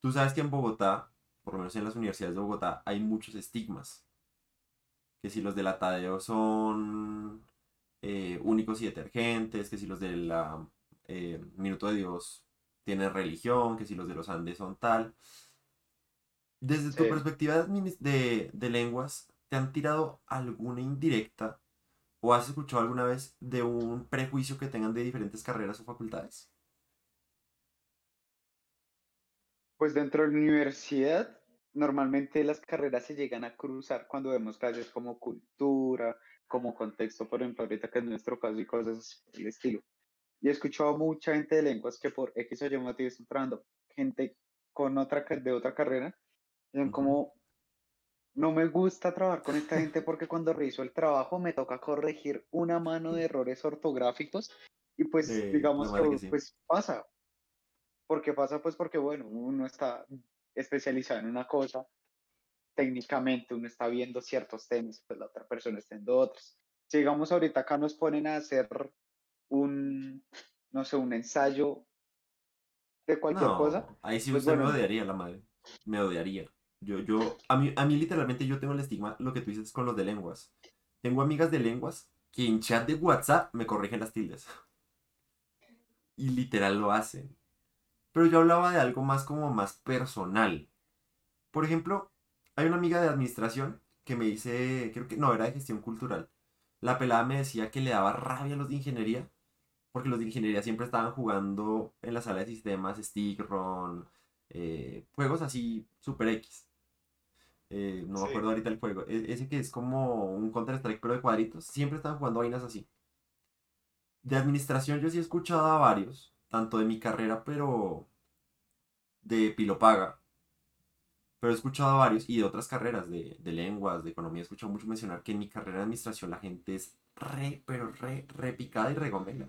tú sabes que en Bogotá por lo menos en las universidades de Bogotá, hay muchos estigmas. Que si los de la Tadeo son eh, únicos y detergentes, que si los del eh, Minuto de Dios tienen religión, que si los de los Andes son tal. Desde tu perspectiva de, de lenguas, ¿te han tirado alguna indirecta o has escuchado alguna vez de un prejuicio que tengan de diferentes carreras o facultades? Pues dentro de la universidad normalmente las carreras se llegan a cruzar cuando vemos clases como cultura, como contexto, por ejemplo, ahorita que es nuestro caso y cosas del estilo. Y he escuchado a mucha gente de lenguas que por X o Y motivo están entrando, gente con otra, de otra carrera, dicen como, no me gusta trabajar con esta gente porque cuando reviso el trabajo me toca corregir una mano de errores ortográficos y pues digamos que, pues pasa. porque pasa? Pues porque bueno, uno está especializado en una cosa, técnicamente uno está viendo ciertos temas, pues la otra persona está viendo otros. Si digamos ahorita acá nos ponen a hacer un, no sé, un ensayo de cualquier cosa. Ahí sí pues usted me odiaría la madre. Me odiaría. Yo, yo, a mí, a mí literalmente yo tengo el estigma, lo que tú dices con los de lenguas. Tengo amigas de lenguas que en chat de WhatsApp me corrigen las tildes. Y literal lo hacen. Pero yo hablaba de algo más como más personal. Por ejemplo, hay una amiga de administración que me dice, creo que no, era de gestión cultural. La pelada me decía que le daba rabia a los de ingeniería, porque los de ingeniería siempre estaban jugando en la sala de sistemas, Stigron, eh, juegos así super X. Eh, no me acuerdo ahorita el juego. E, ese que es como un Counter-Strike pero de cuadritos. Siempre estaban jugando vainas así. De administración yo sí he escuchado a varios tanto de mi carrera, pero de Pilopaga. Pero he escuchado a varios y de otras carreras, de, lenguas, de economía, he escuchado mucho mencionar que en mi carrera de administración la gente es re, pero re, re picada y regomela.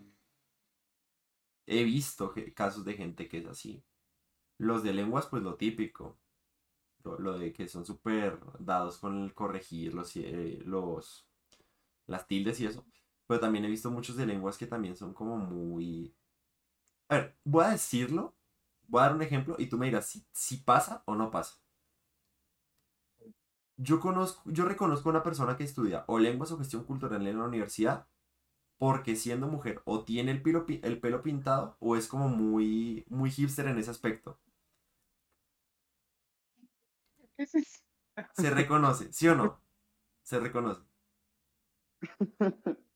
He visto casos de gente que es así. Los de lenguas, pues lo típico. Lo, de que son súper dados con el corregir los, eh, los, las tildes y eso. Pero también he visto muchos de lenguas que también son como muy a ver, voy a decirlo, voy a dar un ejemplo y tú me dirás si, pasa o no pasa. Yo, conozco, yo reconozco a una persona que estudia o lenguas o gestión cultural en la universidad porque siendo mujer o tiene el pelo, el pelo pintado o es como muy, muy hipster en ese aspecto. Se reconoce, ¿sí o no? Se reconoce. [LAUGHS]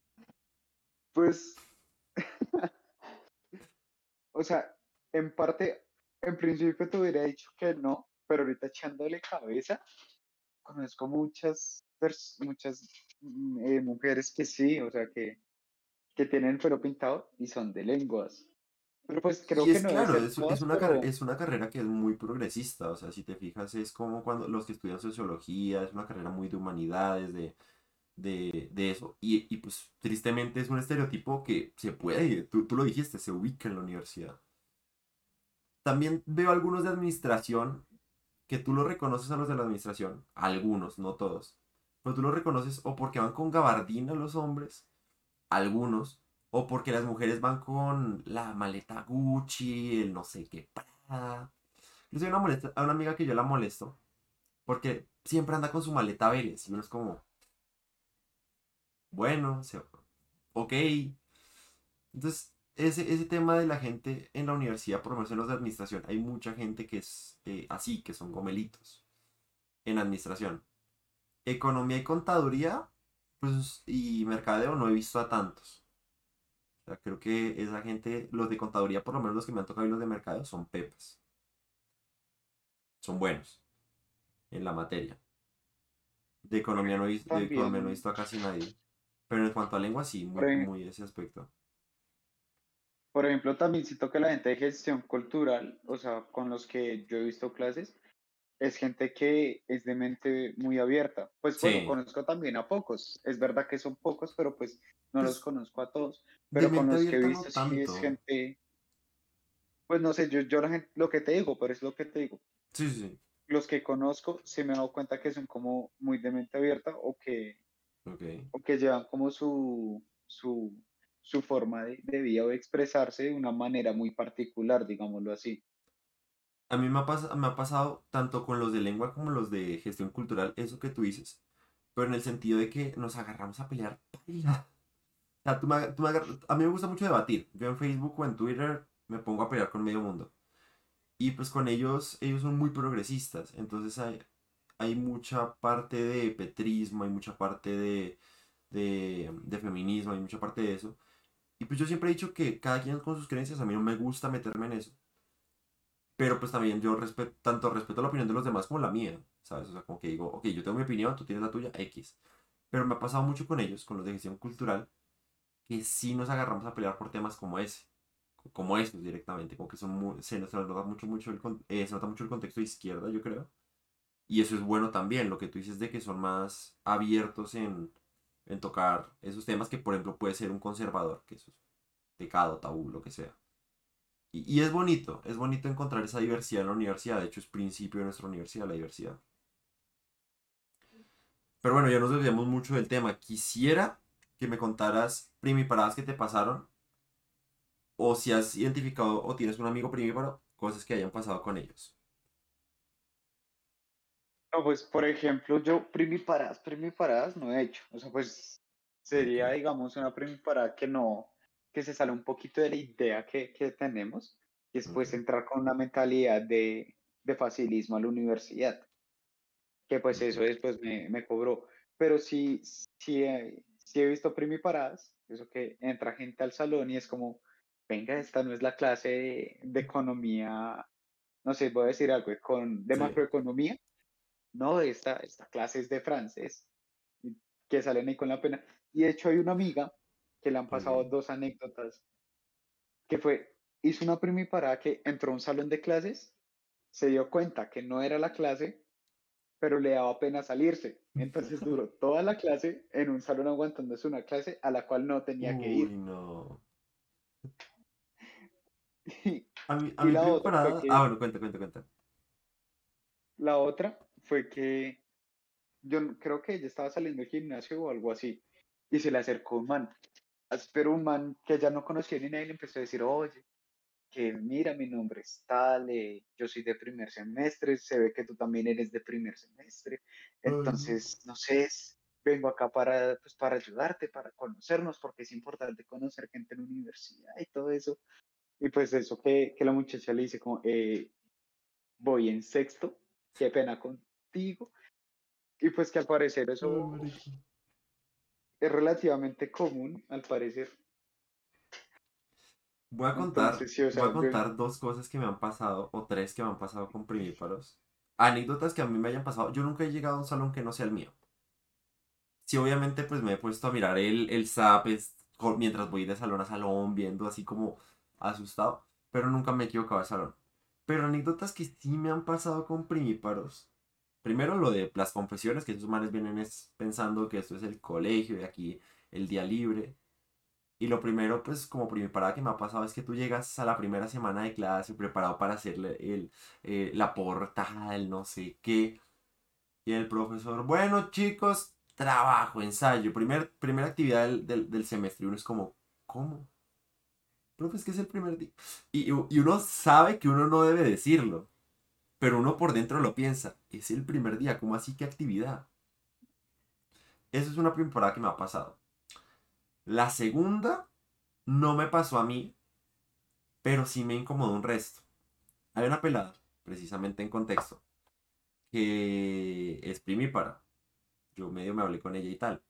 Pues, o sea, en parte, en principio te hubiera dicho que no, pero ahorita echándole cabeza, conozco muchas, muchas mm, eh, mujeres que sí, o sea, que, que tienen el pelo pintado y son de lenguas. Pero pues creo Y que es no debe claro, es, es una, pero es una carrera que es muy progresista, o sea, si te fijas, es como cuando los que estudian sociología, es una carrera muy de humanidades, de, de, de eso, y, y pues tristemente es un estereotipo que se puede, tú, tú lo dijiste, se ubica en la universidad. También veo algunos de administración, que tú los reconoces a los de la administración, algunos, no todos, pero tú los reconoces o porque van con gabardina los hombres, algunos, o porque las mujeres van con la maleta Gucci, el no sé qué Prada. Soy una molesta, a una amiga que yo la molesto, porque siempre anda con su maleta Vélez, y uno es como, bueno, o sea, ok. Entonces, ese, ese tema de la gente en la universidad, por lo menos en los de administración, hay mucha gente que es eh, así, que son gomelitos en administración. Economía y contaduría, pues, y mercadeo no he visto a tantos. O sea, creo que esa gente, los de contaduría, por lo menos los que me han tocado y los de mercadeo, son pepas. Son buenos en la materia. De economía no he visto, de economía no he visto a casi nadie. Pero en cuanto a lengua, sí, muy, por, ej- muy ese aspecto. por ejemplo, también siento que la gente de gestión cultural, o sea, con los que yo he visto clases, es gente que es de mente muy abierta. Pues bueno, Sí, conozco también a pocos. Es verdad que son pocos, pero pues no los pues conozco a todos. Pero con los que he abierta no visto sí es gente, pues no sé, yo, yo la gente, lo que te digo, pero es lo que te digo. Sí, sí, sí. Los que conozco sí me he dado cuenta que son como muy de mente abierta o que, Ok. o que llevan como su, su, su forma de, de vida o de expresarse de una manera muy particular, digámoslo así. A mí me ha, pas- me ha pasado tanto con los de lengua como los de gestión cultural, eso que tú dices, pero en el sentido de que nos agarramos a pelear. paila. O sea, tú me, tú me a mí me gusta mucho debatir. Yo en Facebook o en Twitter me pongo a pelear con medio mundo. Y pues con ellos, ellos son muy progresistas. Entonces hay, hay mucha parte de petrismo, hay mucha parte de, de, feminismo, hay mucha parte de eso. Y pues yo siempre he dicho que cada quien con sus creencias, a mí no me gusta meterme en eso. Pero pues también yo respeto, tanto respeto la opinión de los demás como la mía, ¿sabes? O sea, como que digo, ok, yo tengo mi opinión, tú tienes la tuya, X. Pero me ha pasado mucho con ellos, con los de gestión cultural, que sí nos agarramos a pelear por temas como ese, como estos directamente, como que son muy- se se nota mucho, mucho el, eh, se nota mucho el contexto de izquierda, yo creo. Y eso es bueno también, lo que tú dices de que son más abiertos en, en tocar esos temas que, por ejemplo, puede ser un conservador, que eso es pecado, tabú, lo que sea. Y, y es bonito, es bonito encontrar esa diversidad en la universidad, de hecho es principio de nuestra universidad, la diversidad. Pero bueno, ya nos desviamos mucho del tema. Quisiera que me contaras primiparadas que te pasaron, o si has identificado o tienes un amigo primíparo, cosas que hayan pasado con ellos. No, pues por ejemplo, yo primiparadas, primiparadas no he hecho. O sea, pues sería, digamos, una primiparada que no, que se sale un poquito de la idea que, que tenemos y después entrar con una mentalidad de, de facilismo a la universidad, que pues eso después me, me cobró. Pero sí, sí, he- sí he visto primiparadas, eso que entra gente al salón y es como, venga, esta no es la clase de, de economía, no sé, voy a decir algo, con, de Sí. macroeconomía no, esta, esta clase es de francés, que salen ahí con la pena. Y de hecho hay una amiga que le han pasado dos anécdotas, que fue, hizo una primiparada que entró a un salón de clases, se dio cuenta que no era la clase, pero le daba pena salirse. Entonces [LAUGHS] duró toda la clase en un salón aguantándose una clase a la cual no tenía que ir. no. [LAUGHS] Y, A mí, a mí la otra. Ah, bueno, cuenta, cuenta, cuenta. la otra fue que yo creo que ella estaba saliendo del gimnasio o algo así, y se le acercó un man pero un man que ya no conocía ni nadie le empezó a decir, oye, que mira, mi nombre es tal, eh, yo soy de primer semestre, se ve que tú también eres de primer semestre, entonces, no sé, vengo acá para, pues, para ayudarte, para conocernos, porque es importante conocer gente en la universidad y todo eso. Y pues eso que, que la muchacha le dice como, eh, voy en sexto, qué pena contigo. Y pues que al parecer eso es relativamente común, al parecer. Voy a contar, voy a contar dos cosas que me han pasado, o tres que me han pasado con primíparos. Anécdotas que a mí me hayan pasado. Yo nunca he llegado a un salón que no sea el mío. Sí, obviamente, pues me he puesto a mirar el, el SAP mientras voy de salón a salón, viendo así como asustado, pero nunca me he equivocado de salón. Pero anécdotas que sí me han pasado con primíparos. Primero lo de las confesiones, que esos manes vienen pensando que esto es el colegio y aquí el día libre. Y lo primero, pues como primiparada que me ha pasado es que tú llegas a la primera semana de clase preparado para hacerle el, eh, la portada, el no sé qué. Y el profesor, bueno chicos, trabajo, ensayo, primer, primera actividad del, del, semestre. Y uno es como, ¿cómo? Profe, es que es el primer día. Y uno sabe que uno no debe decirlo. Pero uno por dentro lo piensa. Es el primer día, ¿cómo así qué actividad? Eso es una primera que me ha pasado. La segunda no me pasó a mí, pero sí me incomodó un resto. Hay una pelada, precisamente en contexto, que es primípara. Yo medio me hablé con ella y tal.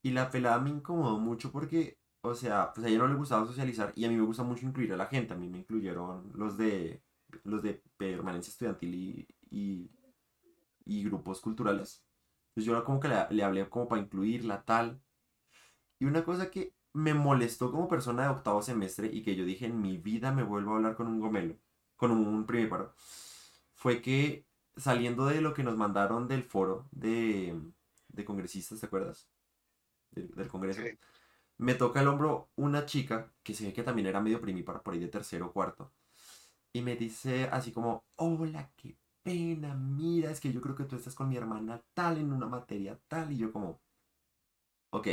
Y la pelada me incomodó mucho porque, o sea, pues a ella no le gustaba socializar y a mí me gusta mucho incluir a la gente. A mí me incluyeron los de, los de permanencia estudiantil y, y, grupos culturales. Entonces yo como que le, le hablé como para incluirla, tal. Y una cosa que me molestó como persona de octavo semestre y que yo dije en mi vida me vuelvo a hablar con un gomelo, con un primíparo, fue que saliendo de lo que nos mandaron del foro de, de congresistas, ¿te acuerdas? Del, congreso. Me toca el hombro una chica que se ve que también era medio primíparo, por ahí de tercero o cuarto. Y me dice así como, hola, qué pena, mira, es que yo creo que tú estás con mi hermana tal en una materia tal. Y yo como, ok,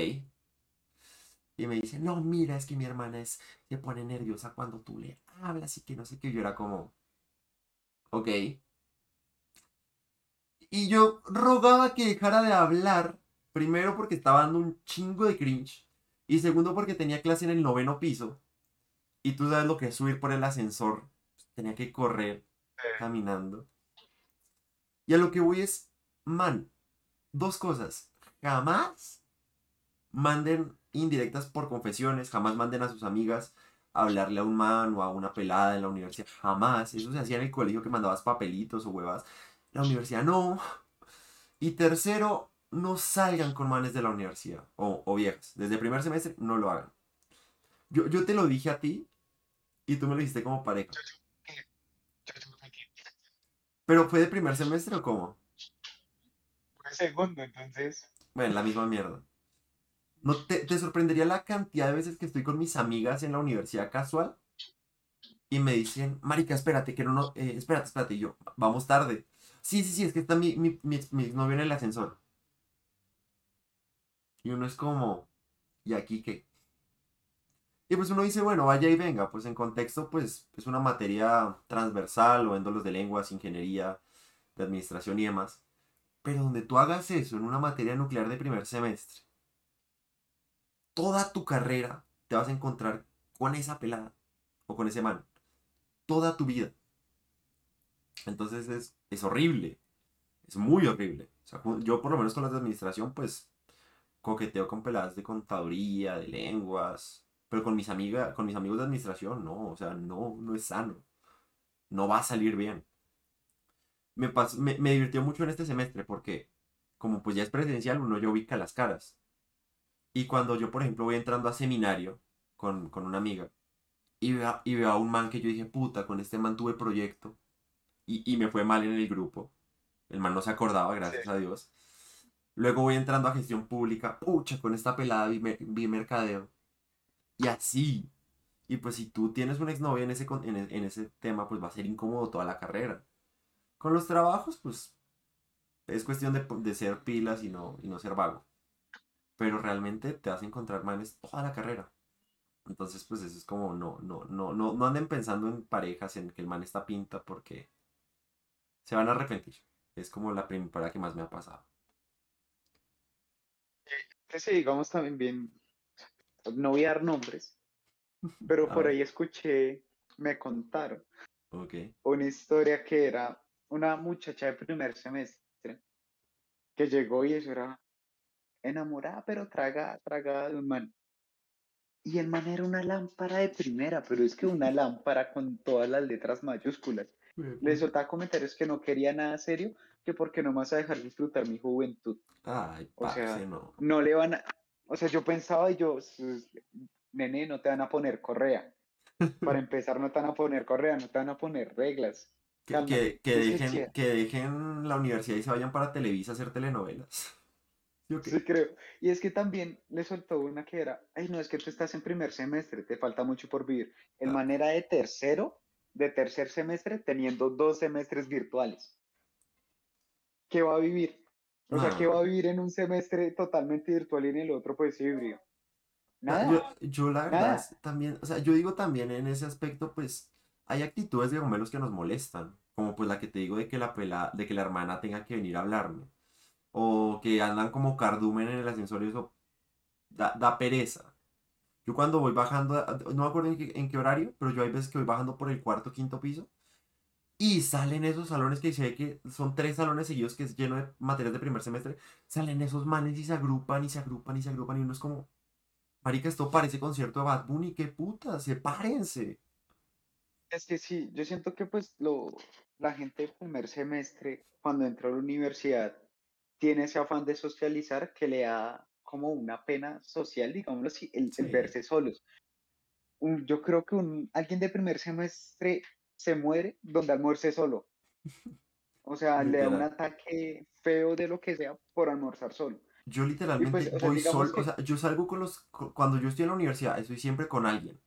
y me dice, no, mira, es que mi hermana es, se pone nerviosa cuando tú le hablas y que no sé qué. Yo era como, ok. Y yo rogaba que dejara de hablar, primero porque estaba dando un chingo de cringe, y segundo porque tenía clase en el noveno piso. Y tú sabes lo que es subir por el ascensor. Tenía que correr caminando. Y a lo que voy es, man, dos cosas. Jamás manden indirectas por confesiones, jamás manden a sus amigas a hablarle a un man o a una pelada en la universidad, jamás. Eso se hacía en el colegio que mandabas papelitos o huevas. La universidad no. Y tercero, no salgan con manes de la universidad o, o viejas. Desde el primer semestre no lo hagan. Yo, yo te lo dije a ti y tú me lo dijiste como pareja. ¿Pero fue de primer semestre o cómo? Fue segundo, entonces. Bueno, la misma mierda. ¿No te, sorprendería la cantidad de veces que estoy con mis amigas en la universidad casual? Y me dicen, marica, espérate, que no, no, eh, espérate, espérate. Y yo, vamos tarde. Sí, sí, sí, es que está mi, mi, mi, mi novio en el ascensor. Y uno es como, ¿y aquí qué? Y pues uno dice, bueno, vaya y venga, pues en contexto, pues es una materia transversal o en los de lenguas, ingeniería, de administración y demás. Pero donde tú hagas eso en una materia nuclear de primer semestre, toda tu carrera te vas a encontrar con esa pelada o con ese man. Toda tu vida. Entonces es, es horrible. Es muy horrible. yo por lo menos con las de administración pues coqueteo con peladas de contaduría, de lenguas. Pero con mis, amigas, con mis amigos de administración no. O sea, no, no es sano. No va a salir bien. Me, me, me divirtió mucho en este semestre porque como pues ya es presidencial uno ya ubica las caras. Y cuando yo, por ejemplo, voy entrando a seminario con, una amiga y veo, y veo a un man que yo dije, puta, con este man tuve proyecto y, me fue mal en el grupo. El man no se acordaba, gracias a Dios. Luego voy entrando a gestión pública, pucha, con esta pelada vi, vi mercadeo. Y así. Y pues si tú tienes una exnovia en ese, en, en ese tema, pues va a ser incómodo toda la carrera. Con los trabajos, pues es cuestión de, de ser pilas y no, y no ser vago pero realmente te vas a encontrar manes toda la carrera. Entonces, pues eso es como, no, no, no, no, no anden pensando en parejas, en que el man está pinta, porque se van a arrepentir. Es como la primera que más me ha pasado. Sí, digamos también bien, no voy a dar nombres, pero por ahí escuché, me contaron okay. una historia que era una muchacha de primer semestre que llegó y eso era enamorada, pero traga, tragada de un man. y el man era una lámpara de primera, pero es que una lámpara con todas las letras mayúsculas. Le soltaba comentarios que no quería nada serio, que porque no me vas a dejar disfrutar mi juventud. Ay, O sea, no. No le van a... O sea, yo pensaba y yo, "Sus- nene, no te van a poner correa. [LAUGHS] Para empezar, no te van a poner correa, no te van a poner reglas. Que, que, dejen, que dejen la universidad y se vayan para Televisa a hacer telenovelas. [LAUGHS] ¿Sí o qué? Sí, creo. Y es que también le soltó una que era, ay, no, es que tú estás en primer semestre, te falta mucho por vivir. El Ah. man era de tercero, de tercer semestre, teniendo dos semestres virtuales. ¿Qué va a vivir? O sea. ¿qué va a vivir en un semestre totalmente virtual y en el otro pues híbrido? Nada. Yo, yo la verdad Nada. también, o sea, yo digo también en ese aspecto, pues, hay actitudes de gomelos que nos molestan, como pues la que te digo de que la pela, de que la hermana tenga que venir a hablarme, o que andan como cardumen en el ascensor y eso da, da pereza. Yo cuando voy bajando, no me acuerdo en qué, en qué horario, pero yo hay veces que voy bajando por el cuarto, quinto piso, y salen esos salones que ve que son tres salones seguidos que es lleno de materias de primer semestre, salen esos manes y se agrupan y se agrupan y se agrupan y uno es como... Marica, esto parece concierto de Bad Bunny, qué puta, sepárense. Es que sí, yo siento que pues lo, la gente del primer semestre, cuando entra a la universidad, tiene ese afán de socializar que le da como una pena social, digámoslo así, el, verse solos. Un- yo creo que un, alguien de primer semestre se muere donde almuerce solo. O sea, le da un ataque feo de lo que sea por almorzar solo. Yo literalmente pues, o sea, voy digamos solo, que- o sea, yo salgo con los, cu- cuando yo estoy en la universidad, estoy siempre con alguien.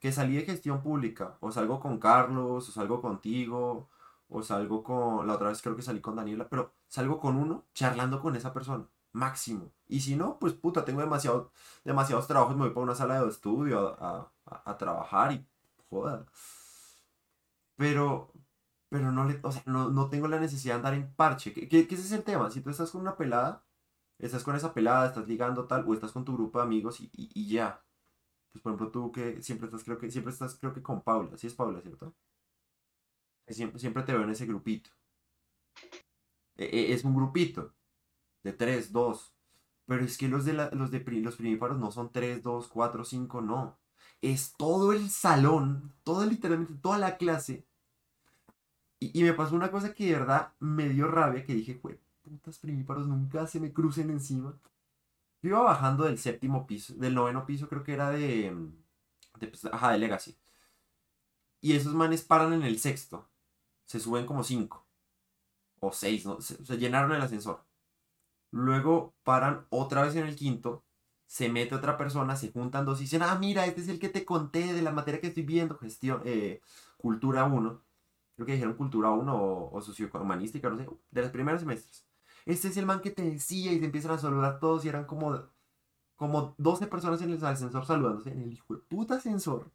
Que salí de gestión pública, o salgo con Carlos, o salgo contigo, o salgo con, la otra vez creo que salí con Daniela, pero salgo con uno charlando con esa persona, máximo. Y si no, pues puta, tengo demasiado, demasiados trabajos, me voy para una sala de estudio a, a- a- a trabajar y joda. Pero, pero no le, o sea, no, no tengo la necesidad de andar en parche. ¿Qué, qué, qué ese tema? Si tú estás con una pelada, estás con esa pelada, estás ligando tal, o estás con tu grupo de amigos y, y- ya. Pues por ejemplo tú que siempre estás, creo que, siempre estás, creo que con Paula, sí es Paula, ¿cierto? Siempre, siempre te veo en ese grupito. E- e- es un grupito de tres, dos. Pero es que los de la- los de los primíparos no son tres, dos, cuatro, cinco, no. Es todo el salón, literalmente, toda la clase. Y, me pasó una cosa que de verdad me dio rabia, que dije, "Jue- putas primíparos, nunca se me crucen encima. Yo iba bajando del séptimo piso, del noveno piso, creo que era de, de, pues, ajá, de Legacy. Y esos manes paran en el sexto. Se suben como cinco. O seis, ¿no? Se, se llenaron el ascensor. Luego paran otra vez en el quinto. Se mete otra persona, se juntan dos y dicen, ah, mira, este es el que te conté de la materia que estoy viendo, gestión, eh, cultura 1. Creo que dijeron cultura 1 o, o sociohumanística, no sé, de los primeros semestres. Este es el man que te decía y se empiezan a saludar todos y eran como, como 12 personas en el ascensor saludándose en el hijo de puta ascensor.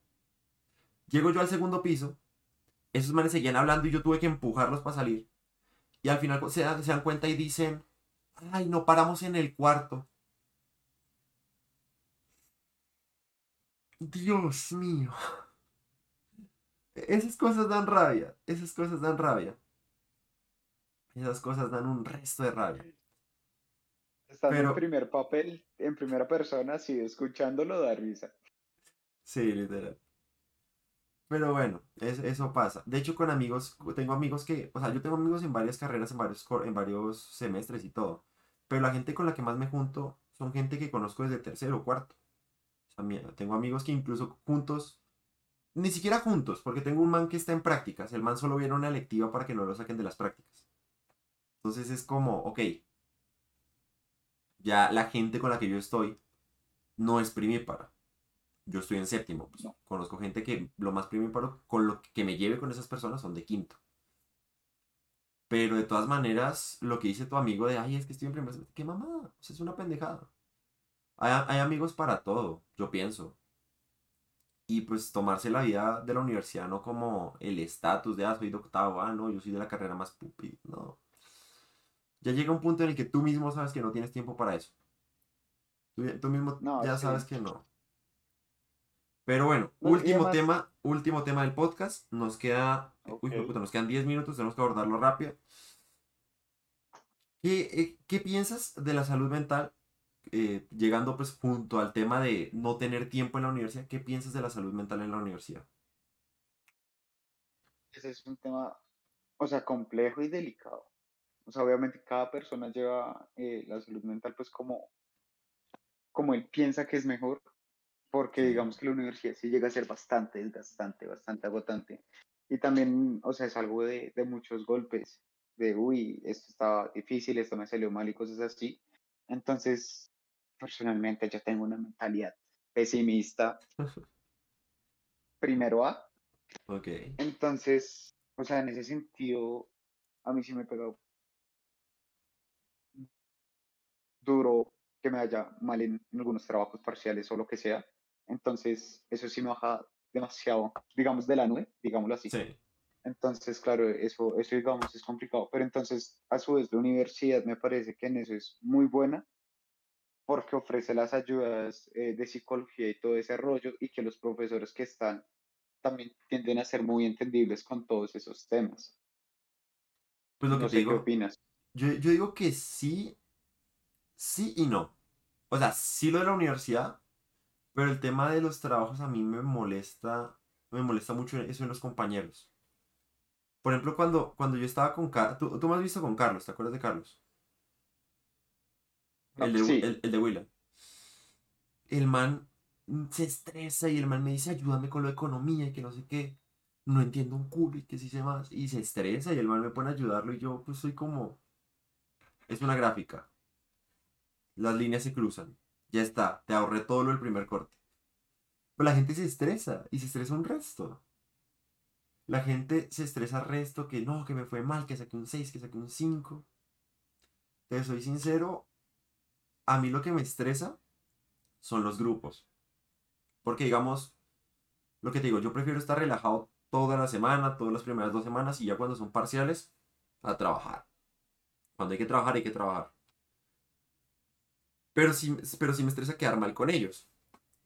Llego yo al segundo piso, esos manes seguían hablando y yo tuve que empujarlos para salir. Y al final se se dan cuenta y dicen, ay, no paramos en el cuarto. Dios mío. Esas cosas dan rabia, esas cosas dan rabia. Esas cosas dan un resto de rabia. Estando Pero- en primer papel, en primera persona, sí, escuchándolo da risa. Sí, literal. Pero bueno, es- eso pasa. De hecho, con amigos, tengo amigos que, o sea, yo tengo amigos en varias carreras, en varios, en varios semestres y todo. Pero la gente con la que más me junto son gente que conozco desde tercero o cuarto. O sea, tengo amigos que incluso juntos, ni siquiera juntos, porque tengo un man que está en prácticas. El man solo viene a una electiva para que no lo saquen de las prácticas. Entonces es como, ok, ya la gente con la que yo estoy no es primípara. Yo estoy en séptimo. pues, No. Conozco gente que lo más primíparo con lo que me lleve con esas personas son de quinto. Pero de todas maneras, lo que dice tu amigo de, ay, es que estoy en primer semestre, qué mamada, o sea, es una pendejada. Hay, hay amigos para todo, yo pienso. Y pues tomarse la vida de la universidad no como el estatus de, ah, soy de octavo, ah, no, yo soy de la carrera más pupi, no. Ya llega un punto en el que tú mismo sabes que no tienes tiempo para eso. Tú, tú mismo No, ya sabes que no. Pero bueno, No, último además- tema, último tema del podcast. Nos queda, uy, Ok. puta, nos quedan 10 minutos, tenemos que abordarlo rápido. ¿Qué, eh, qué piensas de la salud mental eh, llegando pues junto al tema de no tener tiempo en la universidad, ¿qué piensas de la salud mental en la universidad? Ese es un tema, o sea, complejo y delicado. O sea, obviamente cada persona lleva eh, la salud mental pues como, como él piensa que es mejor, porque digamos que la universidad sí llega a ser bastante desgastante, bastante agotante. Y también, o sea, es algo de, de muchos golpes, de, uy, esto estaba difícil, esto me salió mal y cosas así. Entonces, personalmente yo tengo una mentalidad pesimista. [LAUGHS] Primero A. Ok. Entonces, o sea, en ese sentido, a mí sí me pegó duro que me haya mal en, algunos trabajos parciales o lo que sea. Entonces, eso sí me baja demasiado, digamos, de la nube, digámoslo así. Sí. Entonces, claro, eso, eso digamos es complicado. Pero entonces, a su vez, la universidad me parece que en eso es muy buena porque ofrece las ayudas eh, de psicología y todo ese rollo y que los profesores que están también tienden a ser muy entendibles con todos esos temas. Pues lo que No te sé qué digo, opinas. yo, yo digo que sí, sí y no. O sea, sí lo de la universidad, pero el tema de los trabajos a mí me molesta, me molesta mucho eso en los compañeros. Por ejemplo, cuando, cuando yo estaba con Carlos, tú, tú me has visto con Carlos, ¿te acuerdas de Carlos? No, El de, sí, el, el de Willa. El man se estresa y el man me dice, ayúdame con lo de economía y que no sé qué. No entiendo un culo y que sí sé más. Y se estresa y el man me pone a ayudarlo y yo pues soy como... Es una gráfica. Las líneas se cruzan. Ya está, te ahorré todo lo del primer corte. Pero la gente se estresa y se estresa un resto. La gente se estresa al resto que no, que me fue mal, que saqué un 6 que saqué un 5 Te soy sincero, a mí lo que me estresa son los grupos. Porque digamos, lo que te digo, yo prefiero estar relajado toda la semana, todas las primeras dos semanas y ya cuando son parciales, a trabajar. Cuando hay que trabajar, hay que trabajar. Pero sí, pero sí me estresa quedar mal con ellos.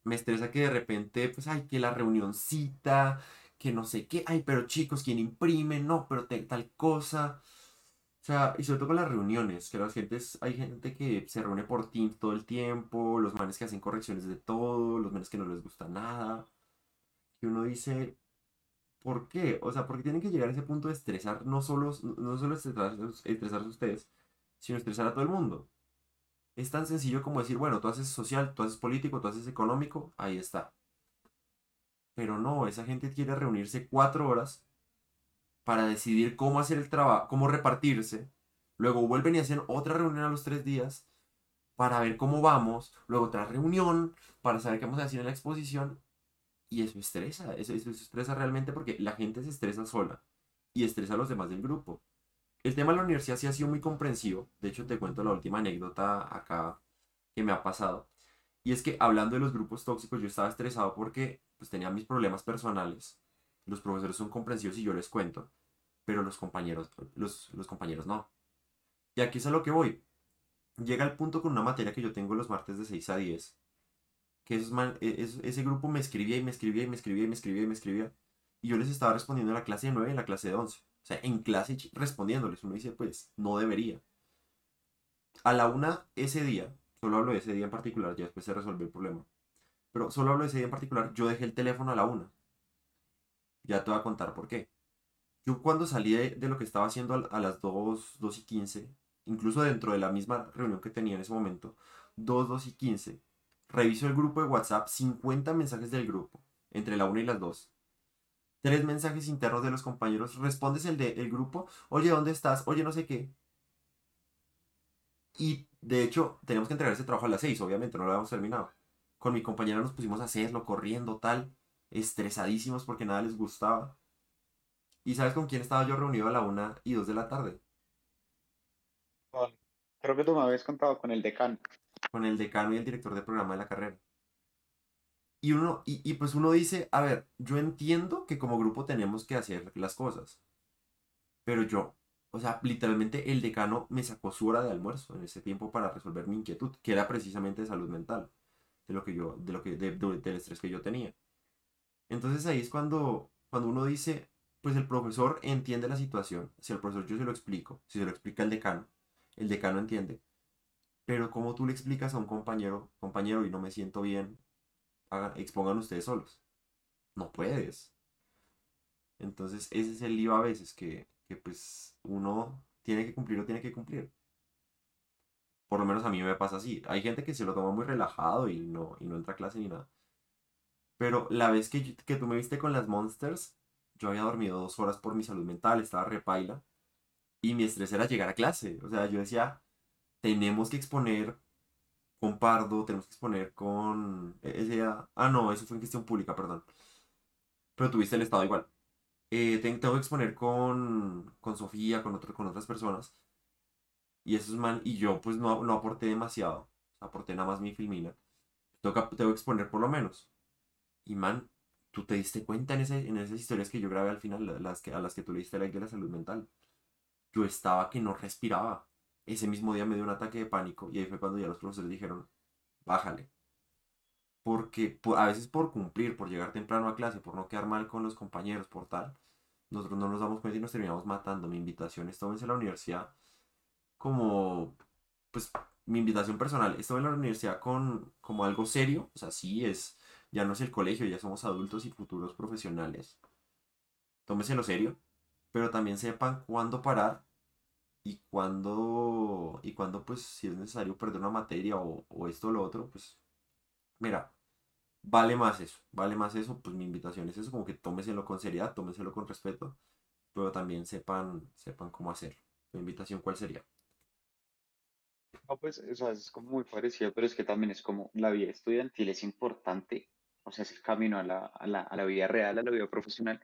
Me estresa que de repente, pues, ay, que la reunioncita, que no sé qué, ay, pero chicos, ¿quién imprime? No, pero tal cosa. Sea, y sobre todo con las reuniones, que las gentes, hay gente que se reúne por Teams todo el tiempo, los manes que hacen correcciones de todo, los manes que no les gusta nada. Y uno dice, ¿por qué? O sea, porque tienen que llegar a ese punto de estresar, no solo, no solo estresar, estresarse a ustedes, sino estresar a todo el mundo. Es tan sencillo como decir, bueno, tú haces social, tú haces político, tú haces económico, ahí está. Pero no, esa gente quiere reunirse cuatro horas para decidir cómo hacer el trabajo, cómo repartirse. Luego vuelven y hacen otra reunión a los tres días para ver cómo vamos. Luego otra reunión para saber qué vamos a decir en la exposición. Y eso estresa, eso, eso estresa realmente porque la gente se estresa sola y estresa a los demás del grupo. El tema de la universidad sí ha sido muy comprensivo. De hecho, te cuento la última anécdota acá que me ha pasado. Y es que hablando de los grupos tóxicos, yo estaba estresado porque pues tenía mis problemas personales. Los profesores son comprensivos y yo les cuento, pero los compañeros, los, los compañeros no. Y aquí es a lo que voy. Llega el punto con una materia que yo tengo los martes de 6 a 10, que esos man- e- es- ese grupo me escribía y me escribía y me escribía y me escribía y me escribía. Y yo les estaba respondiendo en la clase de 9 y en la clase de 11. O sea, en clase respondiéndoles. Uno dice, pues, no debería. A la una ese día, solo hablo de ese día en particular, ya después se resolvió el problema. Pero solo hablo de ese día en particular, yo dejé el teléfono a la una. Ya te voy a contar por qué. Yo cuando salí de, de lo que estaba haciendo a, las 2, 2 y 15, incluso dentro de la misma reunión que tenía en ese momento, 2, 2 y 15, reviso el grupo de WhatsApp, 50 mensajes del grupo, entre la 1 y las 2. Tres mensajes internos de los compañeros, respondes el del grupo, oye, ¿dónde estás? Oye, no sé qué. Y de hecho, tenemos que entregar ese trabajo a las 6, obviamente, no lo habíamos terminado. Con mi compañera nos pusimos a hacerlo, corriendo, tal, estresadísimos porque nada les gustaba. ¿Y sabes con quién estaba yo reunido a la una y 2 de la tarde? Creo que tú me habías contado con el decano. Con el decano y el director de programa de la carrera. Y uno, y, y pues uno dice, a ver, yo entiendo que como grupo tenemos que hacer las cosas. Pero yo, o sea, literalmente el decano me sacó su hora de almuerzo en ese tiempo para resolver mi inquietud, que era precisamente de salud mental, de lo que yo, de lo que, de- de- del estrés que yo tenía. Entonces ahí es cuando, cuando uno dice, pues el profesor entiende la situación. Si al profesor yo se lo explico, si se lo explica el decano, el decano entiende. Pero como tú le explicas a un compañero, compañero, y no me siento bien, expongan ustedes solos. No puedes. Entonces, ese es el lío a veces que, que pues uno tiene que cumplir o tiene que cumplir. Por lo menos a mí me pasa así. Hay gente que se lo toma muy relajado y no, y no entra a clase ni nada. Pero la vez que, que tú me viste con las Monsters, yo había dormido dos horas por mi salud mental, estaba repaila. Y mi estrés era llegar a clase. O sea, yo decía, tenemos que exponer con Pardo, tenemos que exponer con... E, ese, ah, no, eso fue en gestión pública, perdón. Pero tuviste el estado igual. Eh, tengo que exponer con, con Sofía, con, otro, con otras personas. Y eso es man, y yo pues no, no aporté demasiado. Aporté nada más mi filmina. Tengo tengo que exponer por lo menos. Y man, tú te diste cuenta en, en esas historias que yo grabé al final, las que, a las que tú le diste like de la salud mental. Yo estaba que no respiraba. Ese mismo día me dio un ataque de pánico y ahí fue cuando ya los profesores dijeron, bájale. Porque a veces por cumplir, por llegar temprano a clase, por no quedar mal con los compañeros, por tal, nosotros no nos damos cuenta y nos terminamos matando. Mi invitación es tómense a la universidad como, pues, mi invitación personal. Estoy en la universidad con como algo serio, o sea, sí es, ya no es el colegio, ya somos adultos y futuros profesionales. Tómeselo serio, pero también sepan cuándo parar y cuándo, y cuándo, pues, si es necesario perder una materia o, esto o lo otro, pues, mira, vale más eso, vale más eso, pues mi invitación es eso, como que tómeselo con seriedad, tómeselo con respeto, pero también sepan, sepan cómo hacerlo. ¿Tu invitación cuál sería? No, pues, es como muy parecido, pero es que también es como la vida estudiantil es importante, o sea, es el camino a la, a la, a la vida real, a la vida profesional,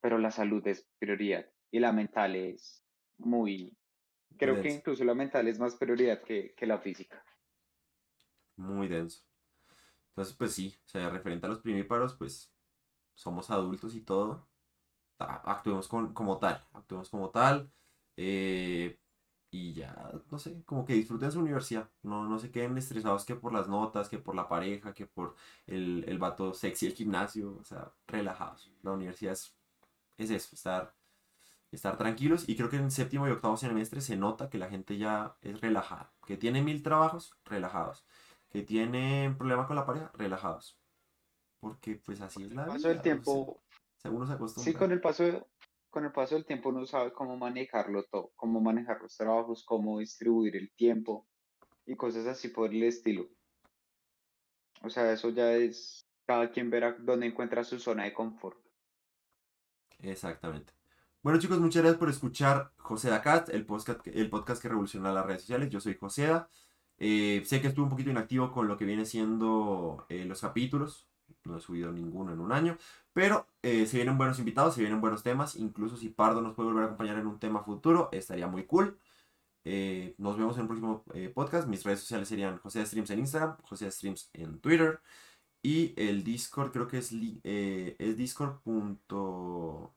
pero la salud es prioridad y la mental es muy, creo que incluso la mental es más prioridad que, que la física. Muy denso. Entonces, pues sí, o sea, referente a los primíparos, pues somos adultos y todo. Actuemos con, como tal, actuemos como tal. Eh, y ya, no sé, como que disfruten su universidad. No, no se queden estresados que por las notas, que por la pareja, que por el, el vato sexy, el gimnasio. O sea, relajados. La universidad es, es eso, estar, estar tranquilos. Y creo que en séptimo y octavo semestre se nota que la gente ya es relajada. Que tiene mil trabajos, relajados que tienen problemas con la pareja, relajados. Porque pues así es la vida. Paso del tiempo. según se acostumbra. Sí, con el paso con el paso del tiempo uno sabe cómo manejarlo todo, cómo manejar los trabajos, cómo distribuir el tiempo y cosas así por el estilo. O sea, eso ya es cada quien verá dónde encuentra su zona de confort. Exactamente. Bueno chicos, muchas gracias por escuchar José Dacat, el podcast, el podcast que revoluciona las redes sociales. Yo soy José eh, sé que estuve un poquito inactivo con lo que viene siendo eh, los capítulos. No he subido ninguno en un año. Pero eh, se vienen buenos invitados, se vienen buenos temas. Incluso si Pardo nos puede volver a acompañar en un tema futuro, estaría muy cool. nos vemos en el próximo podcast. Mis redes sociales serían José Streams en Instagram, José Streams en Twitter. Y el Discord creo que es, es Discord. Bueno,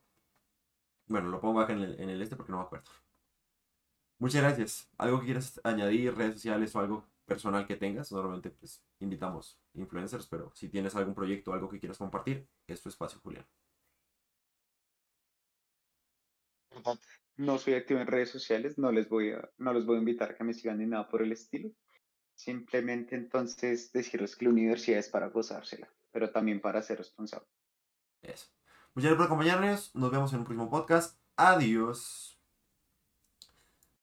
lo pongo acá en el, en el este porque no me acuerdo. Muchas gracias. ¿Algo que quieras añadir, redes sociales o algo personal que tengas? Normalmente pues invitamos influencers, pero si tienes algún proyecto algo que quieras compartir, es tu espacio, Julián. No soy activo en redes sociales, no les voy a, no les voy a invitar a que me sigan ni nada por el estilo. Simplemente entonces decirles que la universidad es para gozársela, pero también para ser responsable. Eso. Muchas gracias por acompañarnos. Nos vemos en un próximo podcast. Adiós.